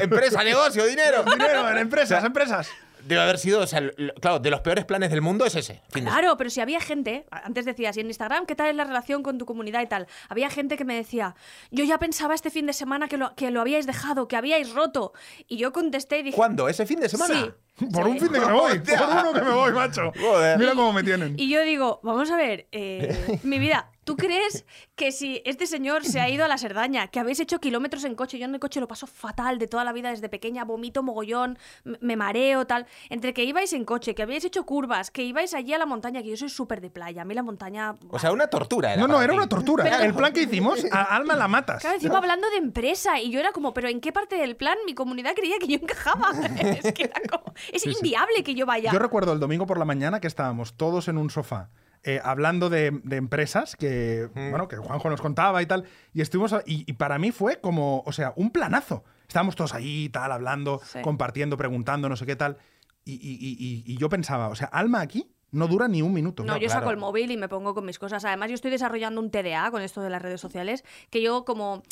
Empresa, negocio, dinero. [laughs] Dinero en empresas, empresas. Debe haber sido, o sea, lo- claro, de los peores planes del mundo es ese. fin de- Claro, pero si había gente, antes decías, y en Instagram, ¿qué tal es la relación con tu comunidad y tal? Había gente que me decía, yo ya pensaba este fin de semana que lo, que lo habíais dejado, que habíais roto. Y yo contesté y dije, ¿Cuándo? ¿Ese fin de semana? Sí. [laughs] Por Sí. un fin de que me voy. Hostia. [laughs] Por uno que me voy, macho. Joder. Mira cómo me tienen. Y yo digo, vamos a ver, eh, [laughs] mi vida, ¿tú crees que si este señor se ha ido a la Serdaña, que habéis hecho kilómetros en coche, yo en el coche lo paso fatal de toda la vida desde pequeña, vomito mogollón, me mareo, tal, entre que ibais en coche, que habíais hecho curvas, que ibais allí a la montaña, que yo soy súper de playa, a mí la montaña... O sea, una tortura. Era No, no, era ti. una tortura. Pero- El plan que hicimos, a Alma la matas. Claro, encima hablando de empresa, y yo era como, pero ¿en qué parte del plan mi comunidad creía que yo encajaba? es que era como, es inviable que yo vaya. Yo recuerdo el domingo por la mañana que estábamos todos en un sofá eh, hablando de, de empresas que, bueno, que Juanjo nos contaba y tal. Y estuvimos. a- y, y para mí fue como, o sea, un planazo. Estábamos todos ahí, tal, hablando, Sí. compartiendo, preguntando, no sé qué tal. Y- y- y yo pensaba, o sea, Alma aquí no dura ni un minuto. No, yo claro. saco el móvil y me pongo con mis cosas. Además, yo estoy desarrollando un TDA con esto de las redes sociales, que yo como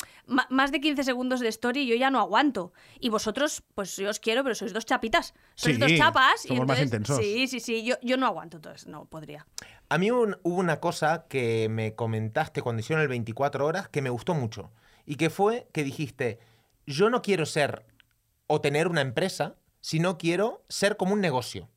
más de 15 segundos de story yo ya no aguanto. Y vosotros, pues yo os quiero, pero sois dos chapitas. Sois Sí, dos chapas. y más entonces- intensos. Sí, sí, sí. Yo, yo no aguanto, entonces no podría. A mí un- hubo una cosa que me comentaste cuando hicieron el 24 horas que me gustó mucho. Y que fue que dijiste, yo no quiero ser o tener una empresa, sino quiero ser como un negocio.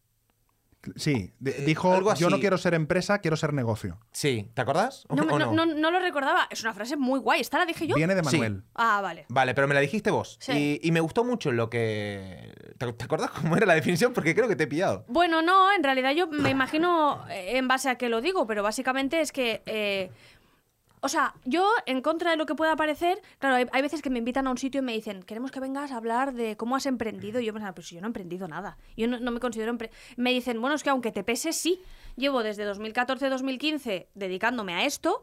Sí, Eh, dijo, algo yo no quino ser empresa, quiero ser negocio. Sí, ¿te acordás? ¿O- No, no, no- no lo recordaba. Es una frase muy guay. ¿Esta la dije yo? Viene de Sí. Manuel. Ah, vale. Vale, pero me la dijiste vos. Sí. Y, y me gustó mucho lo que... ¿Te, te acordás cómo era la definición? Porque creo que te he pillado. Bueno, no, en realidad yo me imagino eh, en base a qué lo digo, pero básicamente es que. eh, o sea, yo, en contra de lo que pueda parecer, claro, hay, hay veces que me invitan a un sitio y me dicen, queremos que vengas a hablar de cómo has emprendido. Y yo pensaba, pues yo no he emprendido nada. Yo no, no me considero. empre-". Me dicen, bueno, es que aunque te pese, sí. Llevo desde 2014-2015 dedicándome a esto.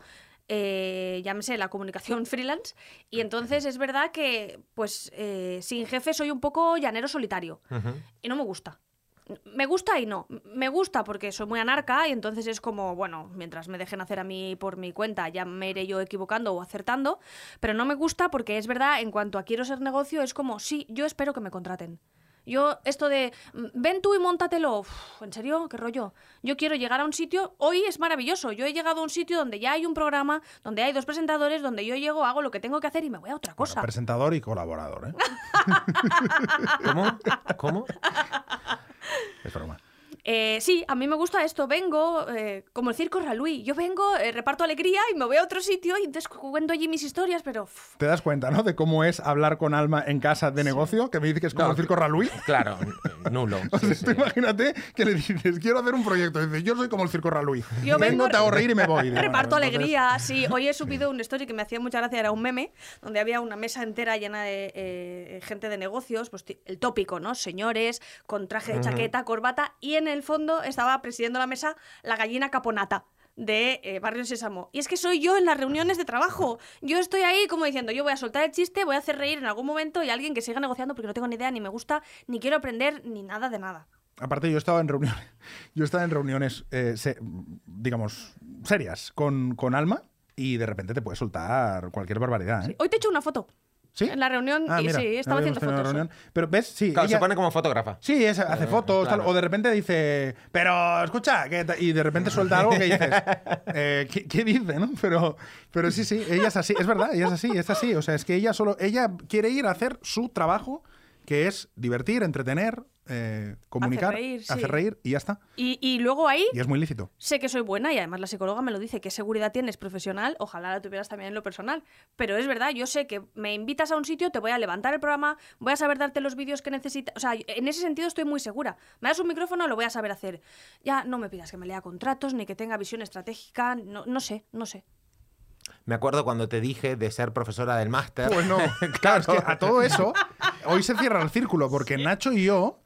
Eh, llámese la comunicación [laughs] freelance y entonces es verdad que pues eh, sin jefe soy un poco llanero solitario y no me gusta me gusta y no. Me gusta porque soy muy anarca y entonces es como, bueno, mientras me dejen hacer a mí por mi cuenta, ya me iré yo equivocando o acertando. Pero no me gusta porque es verdad, en cuanto a quiero ser negocio, es como, sí, yo espero que me contraten. Yo, esto de, mm, ven tú y móntatelo, uf, ¿en serio? ¿Qué rollo? Yo quiero llegar a un sitio, hoy es maravilloso, yo he llegado a un sitio donde ya hay un programa, donde hay dos presentadores, donde yo llego, hago lo que tengo que hacer y me voy a otra Bueno, cosa. presentador y colaborador, ¿eh? [laughs] [laughs] ¿Cómo? ¿Cómo? Es broma. Eh, sí, a mí me gusta esto. Vengo, eh, como el circo Raluí. Yo vengo, eh, reparto alegría y me voy a otro sitio y entonces cuento allí mis historias, pero. ¿Te das cuenta, no? De cómo es hablar con Alma en casa de negocio, que me dice que es como No, el circo Raluí. Claro, [laughs] nulo. O sea, Sí, tú sí. imagínate que le dices, quiero hacer un proyecto. Y dice, yo soy como el circo Raluí. Yo vengo, vengo- te hago reír y me voy. [laughs] Reparto bueno, entonces- alegría, sí. Hoy he subido un story que me hacía mucha gracia, era un meme, donde había una mesa entera llena de eh, gente de negocios, pues ti- el tópico, ¿no? Señores, con traje de chaqueta, corbata, y en el fondo estaba presidiendo la mesa la gallina caponata de eh, Barrio Sésamo. Y es que soy yo en las reuniones de trabajo. Yo estoy ahí como diciendo, yo voy a soltar el chiste, voy a hacer reír en algún momento y alguien que siga negociando porque no tengo ni idea, ni me gusta, ni quiero aprender, ni nada de nada. Aparte, yo he estado en reuniones, [laughs] yo he estado en reuniones, eh, se- digamos, serias con, con Alma y de repente te puede soltar cualquier barbaridad. ¿eh? Hoy te he hecho una foto. ¿Sí? En la reunión, Ah, y mira, sí, estaba haciendo fotos. reunión. Pero ves, sí, Claro, ella- se pone como fotógrafa. Sí, es- hace fotos, tal, o de repente dice, pero escucha, que y de repente suelta algo que dices, [laughs] eh, ¿qué, qué dice? ¿no? Pero, pero sí, sí, ella es así, es verdad, ella es así, es así. O sea, es que ella solo, ella quiere ir a hacer su trabajo, que es divertir, entretener, eh, comunicar, reír, sí. hacer reír y ya está. Y, y luego ahí Y es muy lícito. sé que soy buena y además la psicóloga me lo dice, qué seguridad tienes profesional, ojalá la tuvieras también en lo personal. Pero es verdad, yo sé que me invitas a un sitio, te voy a levantar el programa, voy a saber darte los vídeos que necesitas. O sea, en ese sentido estoy muy segura. Me das un micrófono, lo voy a saber hacer. Ya no me pidas que me lea contratos ni que tenga visión estratégica, no, no sé, no sé. Me acuerdo cuando te dije de ser profesora del máster. Pues no, [laughs] claro, es que a todo eso, hoy se cierra el círculo, porque Nacho y yo.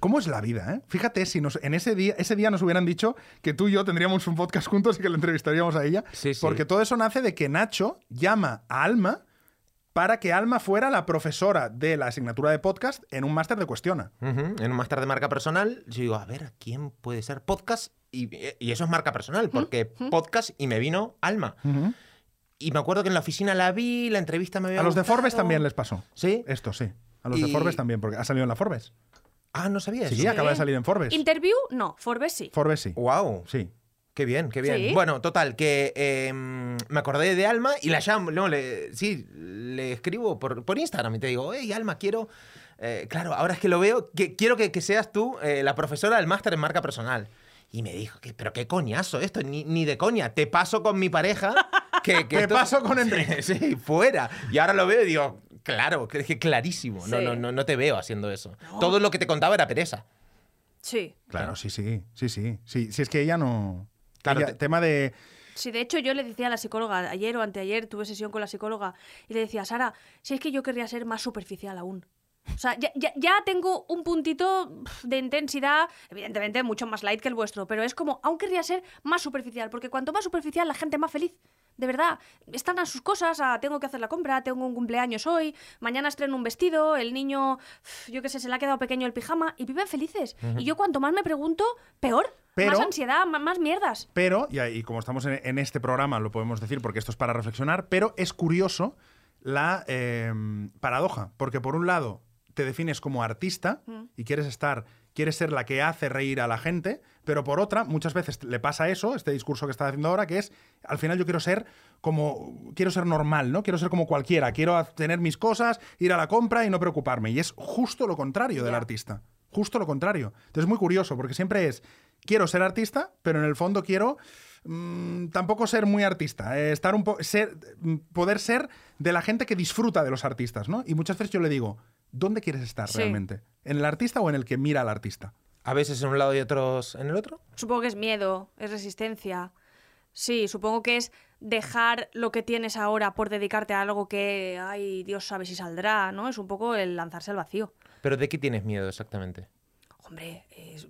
¿Cómo es la vida, eh? Fíjate, si nos, en ese día, ese día nos hubieran dicho que tú y yo tendríamos un podcast juntos y que le entrevistaríamos a ella. Sí, sí. Porque todo eso nace de que Nacho llama a Alma para que Alma fuera la profesora de la asignatura de podcast en un máster de Cuestiona. En un máster de marca personal, yo digo, a ver, ¿quién puede ser podcast? Y, y eso es marca personal, porque podcast y me vino Alma. Y me acuerdo que en la oficina la vi, la entrevista me había A los de. Forbes también les pasó. ¿Sí? Esto, sí. A los de Forbes también, porque ha salido en la Forbes. Ah, no sabía Sí, eso. acaba de salir en Forbes. Interview, no, Forbes sí. Forbes sí. Wow. Sí. Qué bien, qué bien. Sí. Bueno, total, que eh, me acordé de Alma y la llamo, no, le, sí, le escribo por, por Instagram y te digo, hey, Alma, quiero, eh, claro, ahora es que lo veo, que quiero que, que seas tú eh, la profesora del máster en marca personal. Y me dijo, "¿Qué- pero qué coñazo esto, ni, ni de coña, te paso con mi pareja. Que, que [laughs] Te esto- paso con Enrique. [laughs] Sí, fuera. Y ahora lo veo y digo, claro, que, que clarísimo. No, Sí. no, no, no te veo haciendo eso. Todo lo que te contaba era pereza. Sí. Claro, sí, sí. Sí, sí. Sí, sí es que ella no. Claro, ella- te- tema de. Sí, de hecho yo le decía a la psicóloga, ayer o anteayer tuve sesión con la psicóloga, y le decía, Sara, si es que yo querría ser más superficial aún. O sea, ya, ya- ya tengo un puntito de intensidad, evidentemente mucho más light que el vuestro, pero es como, aún querría ser más superficial, porque cuanto más superficial, la gente más feliz. De verdad, están a sus cosas, a tengo que hacer la compra, tengo un cumpleaños hoy, mañana estreno un vestido, el niño, yo qué sé, se le ha quedado pequeño el pijama, y viven felices. Y yo cuanto más me pregunto, peor. Pero- más ansiedad, más mierdas. Pero, y, como estamos en, en este programa, lo podemos decir porque esto es para reflexionar, pero es curioso la eh, paradoja. Porque por un lado te defines como artista y quieres estar, quieres ser la que hace reír a la gente, pero por otra, muchas veces le pasa eso, este discurso que está haciendo ahora, que es, al final yo quiero ser como, quiero ser normal, ¿no? Quiero ser como cualquiera, quiero tener mis cosas, ir a la compra y no preocuparme. Y es justo lo contrario del artista. Justo lo contrario. Entonces es muy curioso, porque siempre es, quiero ser artista, pero en el fondo quiero mm, tampoco ser muy artista. eh, estar un ser, poder ser de la gente que disfruta de los artistas, ¿no? Y muchas veces yo le digo, ¿dónde quieres estar Sí. realmente? ¿En el artista o en el que mira al artista? A veces en un lado y otros en el otro. Supongo que es miedo, es resistencia. Sí, supongo que es dejar lo que tienes ahora por dedicarte a algo que, ay, Dios sabe si saldrá, ¿no? Es un poco el lanzarse al vacío. Pero ¿de qué tienes miedo exactamente? Hombre, es-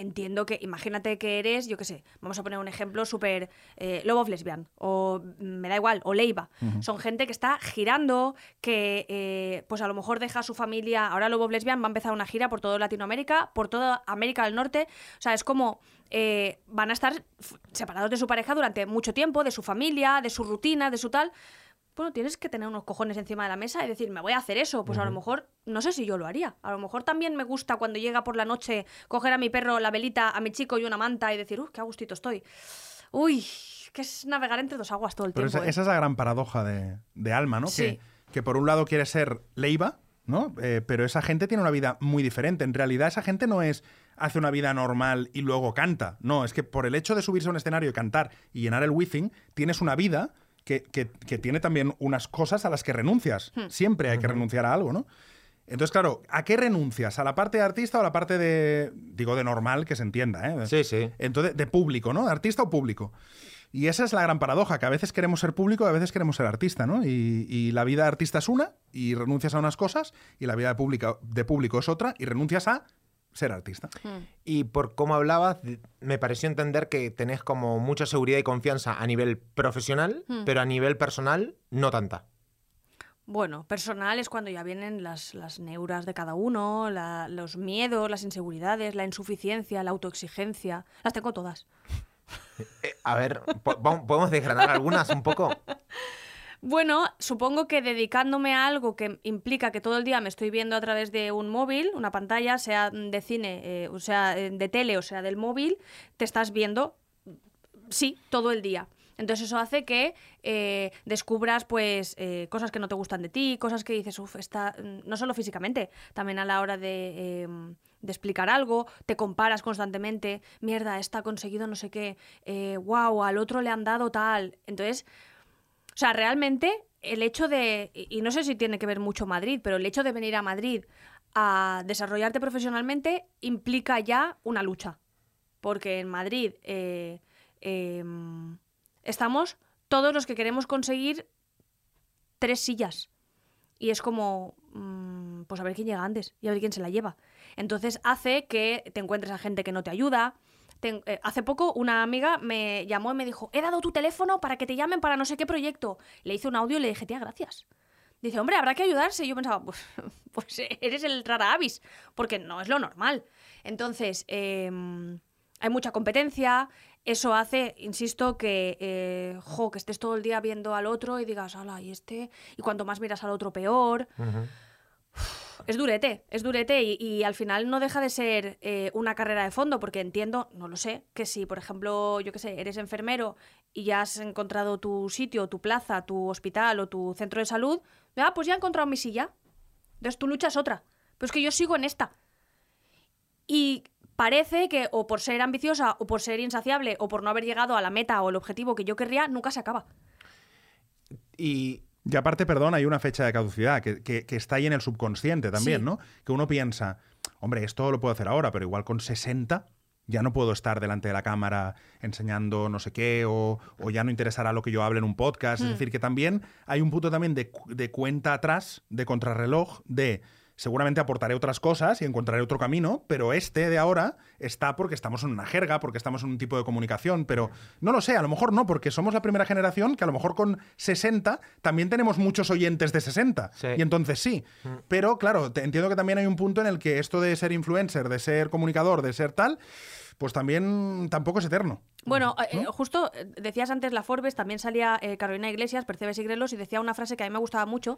entiendo que, imagínate que eres, yo qué sé, vamos a poner un ejemplo súper eh, Love of Lesbian, o mm, me da igual, o Leiva. Son gente que está girando, que eh, pues a lo mejor deja a su familia, ahora Love of Lesbian va a empezar una gira por toda Latinoamérica, por toda América del Norte, o sea, es como eh, van a estar separados de su pareja durante mucho tiempo, de su familia, de su rutina, de su tal. Bueno, tienes que tener unos cojones encima de la mesa y decir, me voy a hacer eso. Pues a lo mejor, no sé si yo lo haría. A lo mejor también me gusta cuando llega por la noche coger a mi perro la velita, a mi chico y una manta y decir, uy, qué a gustito estoy. Uy, que es navegar entre dos aguas todo el Pero tiempo. esa, ¿eh? esa es la gran paradoja de, de Alma, ¿no? Sí. Que, que por un lado quiere ser Leiva, ¿no? Eh, pero esa gente tiene una vida muy diferente. En realidad, esa gente no es hace una vida normal y luego canta. No, es que por el hecho de subirse a un escenario y cantar y llenar el Withing, tienes una vida que, que- que tiene también unas cosas a las que renuncias. Siempre hay que renunciar a algo, ¿no? Entonces, claro, ¿a qué renuncias? ¿A la parte de artista o a la parte de, digo, de normal, que se entienda, ¿eh? Sí, sí. Entonces, de público, ¿no? ¿Artista o público? Y esa es la gran paradoja, que a veces queremos ser público y a veces queremos ser artista, ¿no? Y, y la vida de artista es una y renuncias a unas cosas y la vida de público, de público es otra y renuncias a ser artista. Mm. Y por cómo hablabas, me pareció entender que tenés como mucha seguridad y confianza a nivel profesional, Mm. pero a nivel personal no tanta. Bueno, personal es cuando ya vienen las, las neuras de cada uno, la- los miedos, las inseguridades, la insuficiencia, la autoexigencia. Las tengo todas. Eh, a ver, ¿podemos desgranar algunas un poco? [laughs] Bueno, supongo que dedicándome a algo que implica que todo el día me estoy viendo a través de un móvil, una pantalla, sea de cine, eh, o sea eh, de tele o sea del móvil, te estás viendo, sí, todo el día. Entonces eso hace que eh, descubras pues eh, cosas que no te gustan de ti, cosas que dices, uff, está no solo físicamente, también a la hora de, eh, de explicar algo, te comparas constantemente, mierda, esta ha conseguido no sé qué, wow, al otro le han dado tal. Entonces, o sea, realmente el hecho de, y no sé si tiene que ver mucho Madrid, pero el hecho de venir a Madrid a desarrollarte profesionalmente implica ya una lucha. Porque en Madrid eh, em, estamos todos los que queremos conseguir tres sillas. Y es como, mm, pues a ver quién llega antes y a ver quién se la lleva. Entonces hace que te encuentres a gente que no te ayuda. Eh, hace poco una amiga me llamó y me dijo, he dado tu teléfono para que te llamen para no sé qué proyecto. Le hice un audio y le dije, tía, gracias. Dice, hombre, habrá que ayudarse. Y yo pensaba, pues, [laughs] pues eres el rara avis, porque no es lo normal. Entonces, em, hay mucha competencia. Eso hace, insisto, que, eh, jo, que estés todo el día viendo al otro y digas, hola, y este. Y cuanto más miras al otro, peor. Es durete, es durete y, al final no deja de ser eh, una carrera de fondo, porque entiendo, no lo sé, que si, por ejemplo, yo qué sé, eres enfermero y ya has encontrado tu sitio, tu plaza, tu hospital o tu centro de salud, ah, pues ya he encontrado mi silla. Entonces tu lucha es otra. Pero es que yo sigo en esta. Y parece que o por ser ambiciosa o por ser insaciable o por no haber llegado a la meta o el objetivo que yo querría, nunca se acaba. Y Y aparte, perdón, hay una fecha de caducidad que, que- que está ahí en el subconsciente también, Sí. ¿no? Que uno piensa, hombre, esto lo puedo hacer ahora, pero igual con 60 ya no puedo estar delante de la cámara enseñando no sé qué, o, o ya no interesará lo que yo hable en un podcast. Es Hmm. decir, que también hay un punto también de, de cuenta atrás, de contrarreloj, de seguramente aportaré otras cosas y encontraré otro camino, pero este de ahora está porque estamos en una jerga, porque estamos en un tipo de comunicación, pero no lo sé, a lo mejor no, porque somos la primera generación que a lo mejor con 60 también tenemos muchos oyentes de 60, Sí. y entonces sí. Pero claro, te- entiendo que también hay un punto en el que esto de ser influencer, de ser comunicador, de ser tal, pues también tampoco es eterno. Bueno, eh, eh, justo eh, decías antes la Forbes, también salía eh, Carolina Iglesias, Percebes y Grelos, y decía una frase que a mí me gustaba mucho,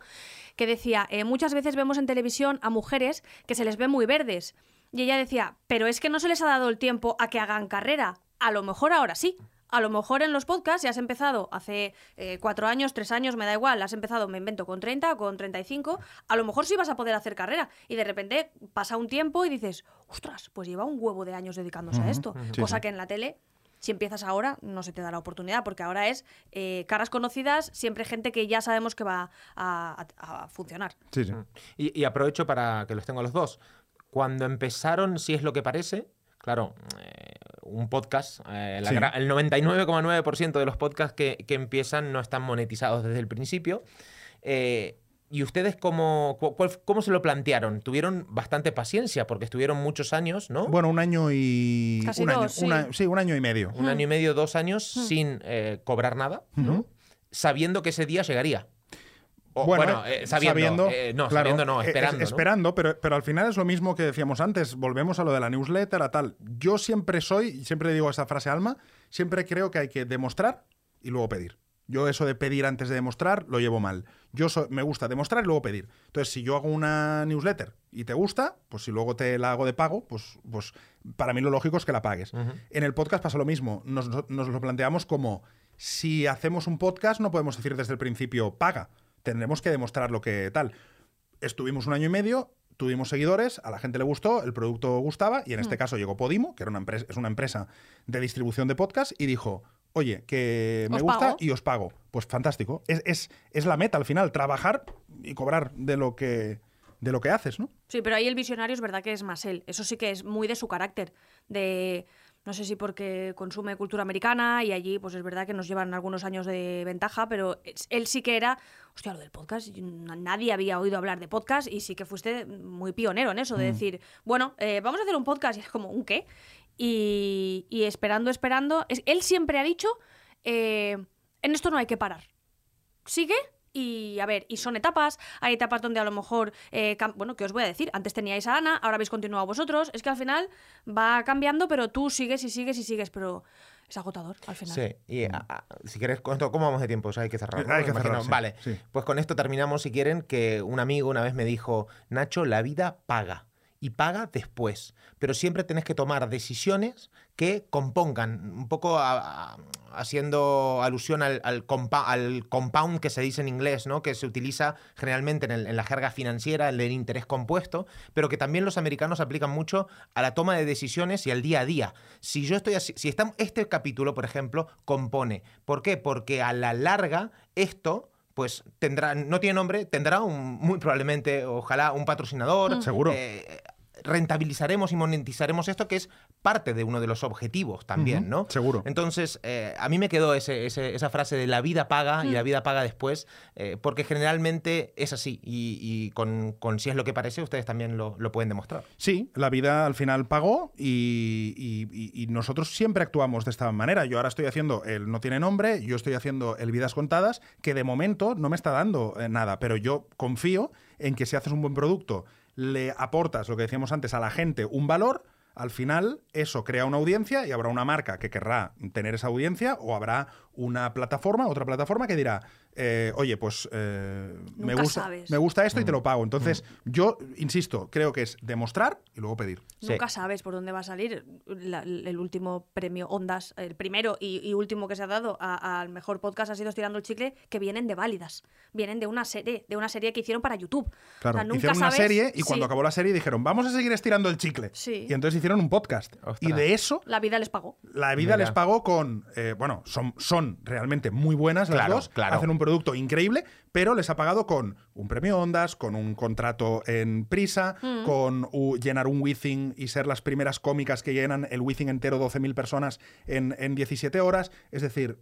que decía, eh, muchas veces vemos en televisión a mujeres que se les ve muy verdes. Y ella decía, pero es que no se les ha dado el tiempo a que hagan carrera. A lo mejor ahora sí. A lo mejor en los podcasts ya has empezado hace eh, cuatro años, tres años, me da igual, has empezado, me invento, con 30 o con 35, a lo mejor sí vas a poder hacer carrera. Y de repente pasa un tiempo y dices, ostras, pues lleva un huevo de años dedicándose a esto. Cosa sí. que en la tele si empiezas ahora, no se te da la oportunidad, porque ahora es eh, caras conocidas, siempre gente que ya sabemos que va a, a- a funcionar. Sí, sí. Y, y aprovecho para que los tengo a los dos. Cuando empezaron, si es lo que parece, claro, eh, un podcast, eh, la Sí. el 99,9% de los podcasts que, que empiezan no están monetizados desde el principio. Eh, ¿Y ustedes cómo, cuál- cómo se lo plantearon? Tuvieron bastante paciencia porque estuvieron muchos años, ¿no? Bueno, un año y. Casi un año, sí. una- sí, un año y medio. Un año y medio, dos años sin eh, cobrar nada, ¿no? Sabiendo que ese día llegaría. O, Bueno, bueno, eh, sabiendo, eh, no, claro, sabiendo no, eh, esperando. es- ¿no? esperando, pero, pero al final es lo mismo que decíamos antes. Volvemos a lo de la newsletter, a tal. Yo siempre soy, y siempre digo esa frase Alma, siempre creo que hay que demostrar y luego pedir. Yo eso de pedir antes de demostrar lo llevo mal. Yo so- me gusta demostrar y luego pedir. Entonces, si yo hago una newsletter y te gusta, pues si luego te la hago de pago, pues, pues para mí lo lógico es que la pagues. En el podcast pasa lo mismo. Nos, nos lo planteamos como si hacemos un podcast no podemos decir desde el principio paga. Tendremos que demostrar lo que tal. Estuvimos un año y medio, tuvimos seguidores, a la gente le gustó, el producto gustaba y en este caso llegó Podimo, que era una empresa, es una empresa de distribución de podcast y dijo, oye, que me Os gusta pago. y os pago. Pues fantástico. Es, es, es la meta al final, trabajar y cobrar de lo que, de lo que haces, ¿no? Sí, pero ahí el visionario es verdad que es más él. Eso sí que es muy de su carácter. De No sé si porque consume cultura americana y allí, pues es verdad que nos llevan algunos años de ventaja, pero él sí que era, hostia, lo del podcast, nadie había oído hablar de podcast y sí que fuiste muy pionero en eso, de decir, bueno, eh, vamos a hacer un podcast y es como, ¿un qué? Y, y esperando, esperando, es- él siempre ha dicho, eh, en esto no hay que parar. Sigue y a ver, y son etapas, hay etapas donde a lo mejor, eh, bueno, que os voy a decir, antes teníais a Ana, ahora habéis continuado vosotros, es que al final va cambiando, pero tú sigues y sigues y sigues, pero es agotador al final. Sí, y a- a- si quieres, ¿cómo vamos de tiempo? O sea, hay que cerrar. ¿no? Hay que cerrar, sí, Vale, sí. pues con esto terminamos, si quieren, que un amigo una vez me dijo, Nacho, la vida paga. Y paga después. Pero siempre tenés que tomar decisiones que compongan, un poco a- a- haciendo alusión al, al compa- al compound que se dice en inglés, ¿no? que se utiliza generalmente en, el- en la jerga financiera, el del interés compuesto, pero que también los americanos aplican mucho a la toma de decisiones y al día a día. Si yo estoy así, si está, este capítulo, por ejemplo, compone. ¿Por qué? Porque a la larga esto pues tendrá, no tiene nombre, tendrá un, muy probablemente, ojalá, un patrocinador. Seguro. eh, rentabilizaremos y monetizaremos esto, que es parte de uno de los objetivos también, ¿no? seguro. Entonces, eh, a mí me quedó ese- ese- esa frase de la vida paga y Mm. la vida paga después, eh, porque generalmente es así. Y, y con, con si es lo que parece, ustedes también lo, lo pueden demostrar. Sí, la vida al final pagó y, y- y- y nosotros siempre actuamos de esta manera. Yo ahora estoy haciendo el no tiene nombre, yo estoy haciendo el vidas contadas, que de momento no me está dando eh, nada, pero yo confío en que si haces un buen producto, le aportas lo que decíamos antes a la gente un valor. Al final, eso crea una audiencia y habrá una marca que querrá tener esa audiencia o habrá una plataforma, otra plataforma que dirá, eh, oye, pues eh, me, gusta, sabes. me gusta esto y te lo pago. Entonces, yo, insisto, creo que es demostrar y luego pedir. Sí. Nunca sabes por dónde va a salir la- el último premio Ondas, el primero y, y último que se ha dado al mejor podcast ha sido Estirando el Chicle, que vienen de válidas, vienen de una serie, de una serie que hicieron para YouTube. Claro, O sea, nunca hicieron una sabes- serie y cuando sí, acabó la serie dijeron, vamos a seguir estirando el chicle. Sí. Y entonces hicieron un podcast. Ostras. Y de eso, La vida les pagó. la vida Mira. les pagó con, eh, bueno, son, son realmente muy buenas las Claro, dos, claro. hacen un producto increíble, pero les ha pagado con un premio Ondas, con un contrato en Prisa, Mm. con llenar un Withing y ser las primeras cómicas que llenan el Withing entero 12.000 personas en, en 17 horas. Es decir,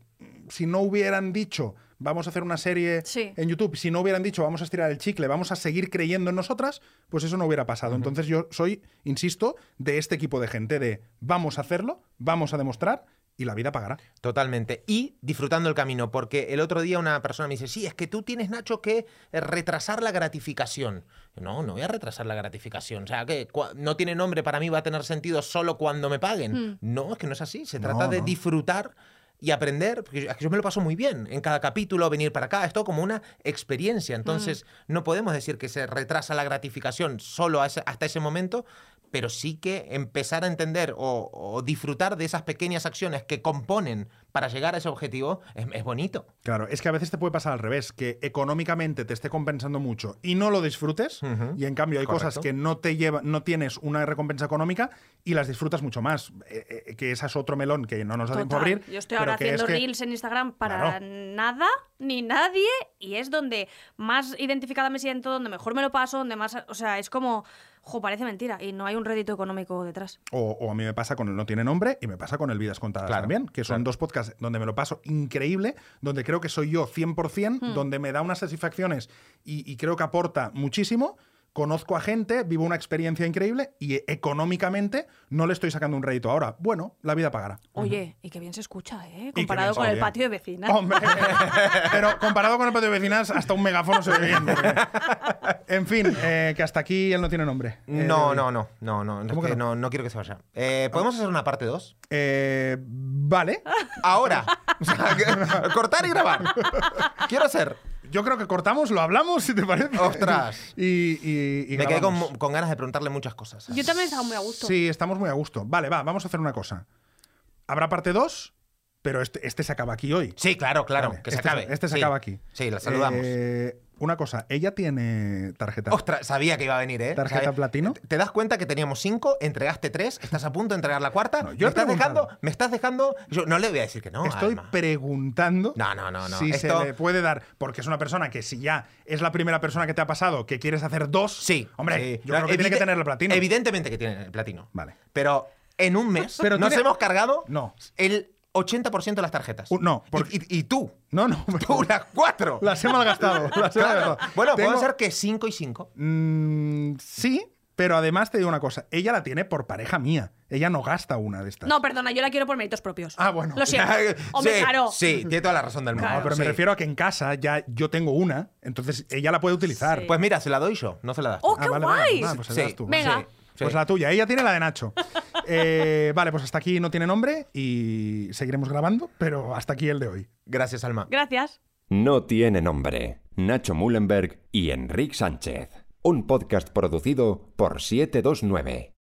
si no hubieran dicho vamos a hacer una serie Sí. en YouTube, si no hubieran dicho vamos a estirar el chicle, vamos a seguir creyendo en nosotras, pues eso no hubiera pasado. Entonces yo soy, insisto, de este equipo de gente de vamos a hacerlo, vamos a demostrar y la vida pagará. Totalmente. Y disfrutando el camino, porque el otro día una persona me dice, sí, es que tú tienes, Nacho, que eh, retrasar la gratificación. No, no voy a retrasar la gratificación. O sea, que no tiene nombre, para mí va a tener sentido solo cuando me paguen. Mm. No, es que no es así. Se No, trata de no. disfrutar y aprender, porque yo- yo me lo paso muy bien en cada capítulo, venir para acá, es todo como una experiencia. Entonces, no podemos decir que se retrasa la gratificación solo a ese- hasta ese momento, pero sí que empezar a entender o, o disfrutar de esas pequeñas acciones que componen para llegar a ese objetivo es, es bonito. Claro, es que a veces te puede pasar al revés, que económicamente te esté compensando mucho y no lo disfrutes, y en cambio hay cosas que no te lleva, no tienes una recompensa económica y las disfrutas mucho más. Eh, eh, que ese es otro melón que no nos da tiempo abrir. Yo estoy ahora es haciendo que- reels en Instagram para Claro. nada ni nadie y es donde más identificada me siento, donde mejor me lo paso, donde más, o sea, es como, jo, parece mentira y no hay un rédito económico detrás. O, o a mí me pasa con el No Tiene Nombre y me pasa con el Vidas Contadas Claro, también, que son claro. dos podcasts donde me lo paso increíble, donde creo que soy yo 100%, Hmm. donde me da unas satisfacciones y, y creo que aporta muchísimo. Conozco a gente, vivo una experiencia increíble y eh, económicamente no le estoy sacando un rédito ahora. Bueno, la vida pagará. Oye, y qué bien se escucha, ¿eh? Comparado con el patio de vecinas. Hombre, [laughs] pero comparado con el patio de vecinas, hasta un megáfono se ve bien. porque- [laughs] En fin, eh, que hasta aquí él no tiene nombre. Eh, No, no, no, no, no, es ¿Cómo que que no? no, no quiero que se vaya. Eh, ¿Podemos hacer una parte 2? eh, vale. Ahora. O sea, que- cortar y grabar. [laughs] Quiero hacer. Yo creo que cortamos, lo hablamos, si te parece. Ostras. [laughs] Y, y- y Me quedé con, ganas de preguntarle muchas cosas. Yo también estaba muy a gusto. Sí, estamos muy a gusto. Vale, va, vamos a hacer una cosa. Habrá parte 2, pero este, este se acaba aquí hoy. Sí, claro, claro, Vale, que se este, acabe. Este se Sí. acaba aquí. Sí, la saludamos. Eh, una cosa, ella tiene tarjeta. Ostras, sabía que iba a venir, ¿eh? ¿Tarjeta Sabía- platino? ¿Te das cuenta que teníamos cinco? Entregaste tres, estás a punto de entregar la cuarta. No, yo me estás dejando, me estás dejando. Yo no le voy a decir que no. Estoy Alma. preguntando No, no, no, no. si Esto- se le puede dar, porque es una persona que si ya es la primera persona que te ha pasado que quieres hacer dos, Sí. hombre, sí. yo creo que tiene que tener el platino. Evidentemente que tiene el platino. Vale. Pero En un mes Pero nos tiene- hemos cargado No. el 80% de las tarjetas. Uh, no, Y- porque- y, y tú, No, no. tú las cuatro. Las he malgastado. Las he malgastado. Bueno, Tengo- puede ser que 5 y 5. Mm, sí, pero además te digo una cosa. Ella la tiene por pareja mía. Ella no gasta una de estas. No, perdona, yo la quiero por méritos propios. Ah, bueno. Lo siento. [laughs] Hombre, sí, claro. sí, tiene toda la razón del mundo. Claro. Pero me sí. refiero a que en casa ya yo tengo una, entonces ella la puede utilizar. Sí. Pues mira, se la doy yo, no se la das. tú. ¡Oh, Ah, qué vale, vale, guay! pues, ah, pues se Sí. la das tú. Venga. Sí. Pues la tuya. Ella tiene la de Nacho. [laughs] Eh, vale, pues hasta aquí no tiene nombre y seguiremos grabando, pero hasta aquí el de hoy. Gracias, Alma. Gracias. No tiene nombre. Nacho Mullenberg y Enrique Sánchez. Un podcast producido por 729.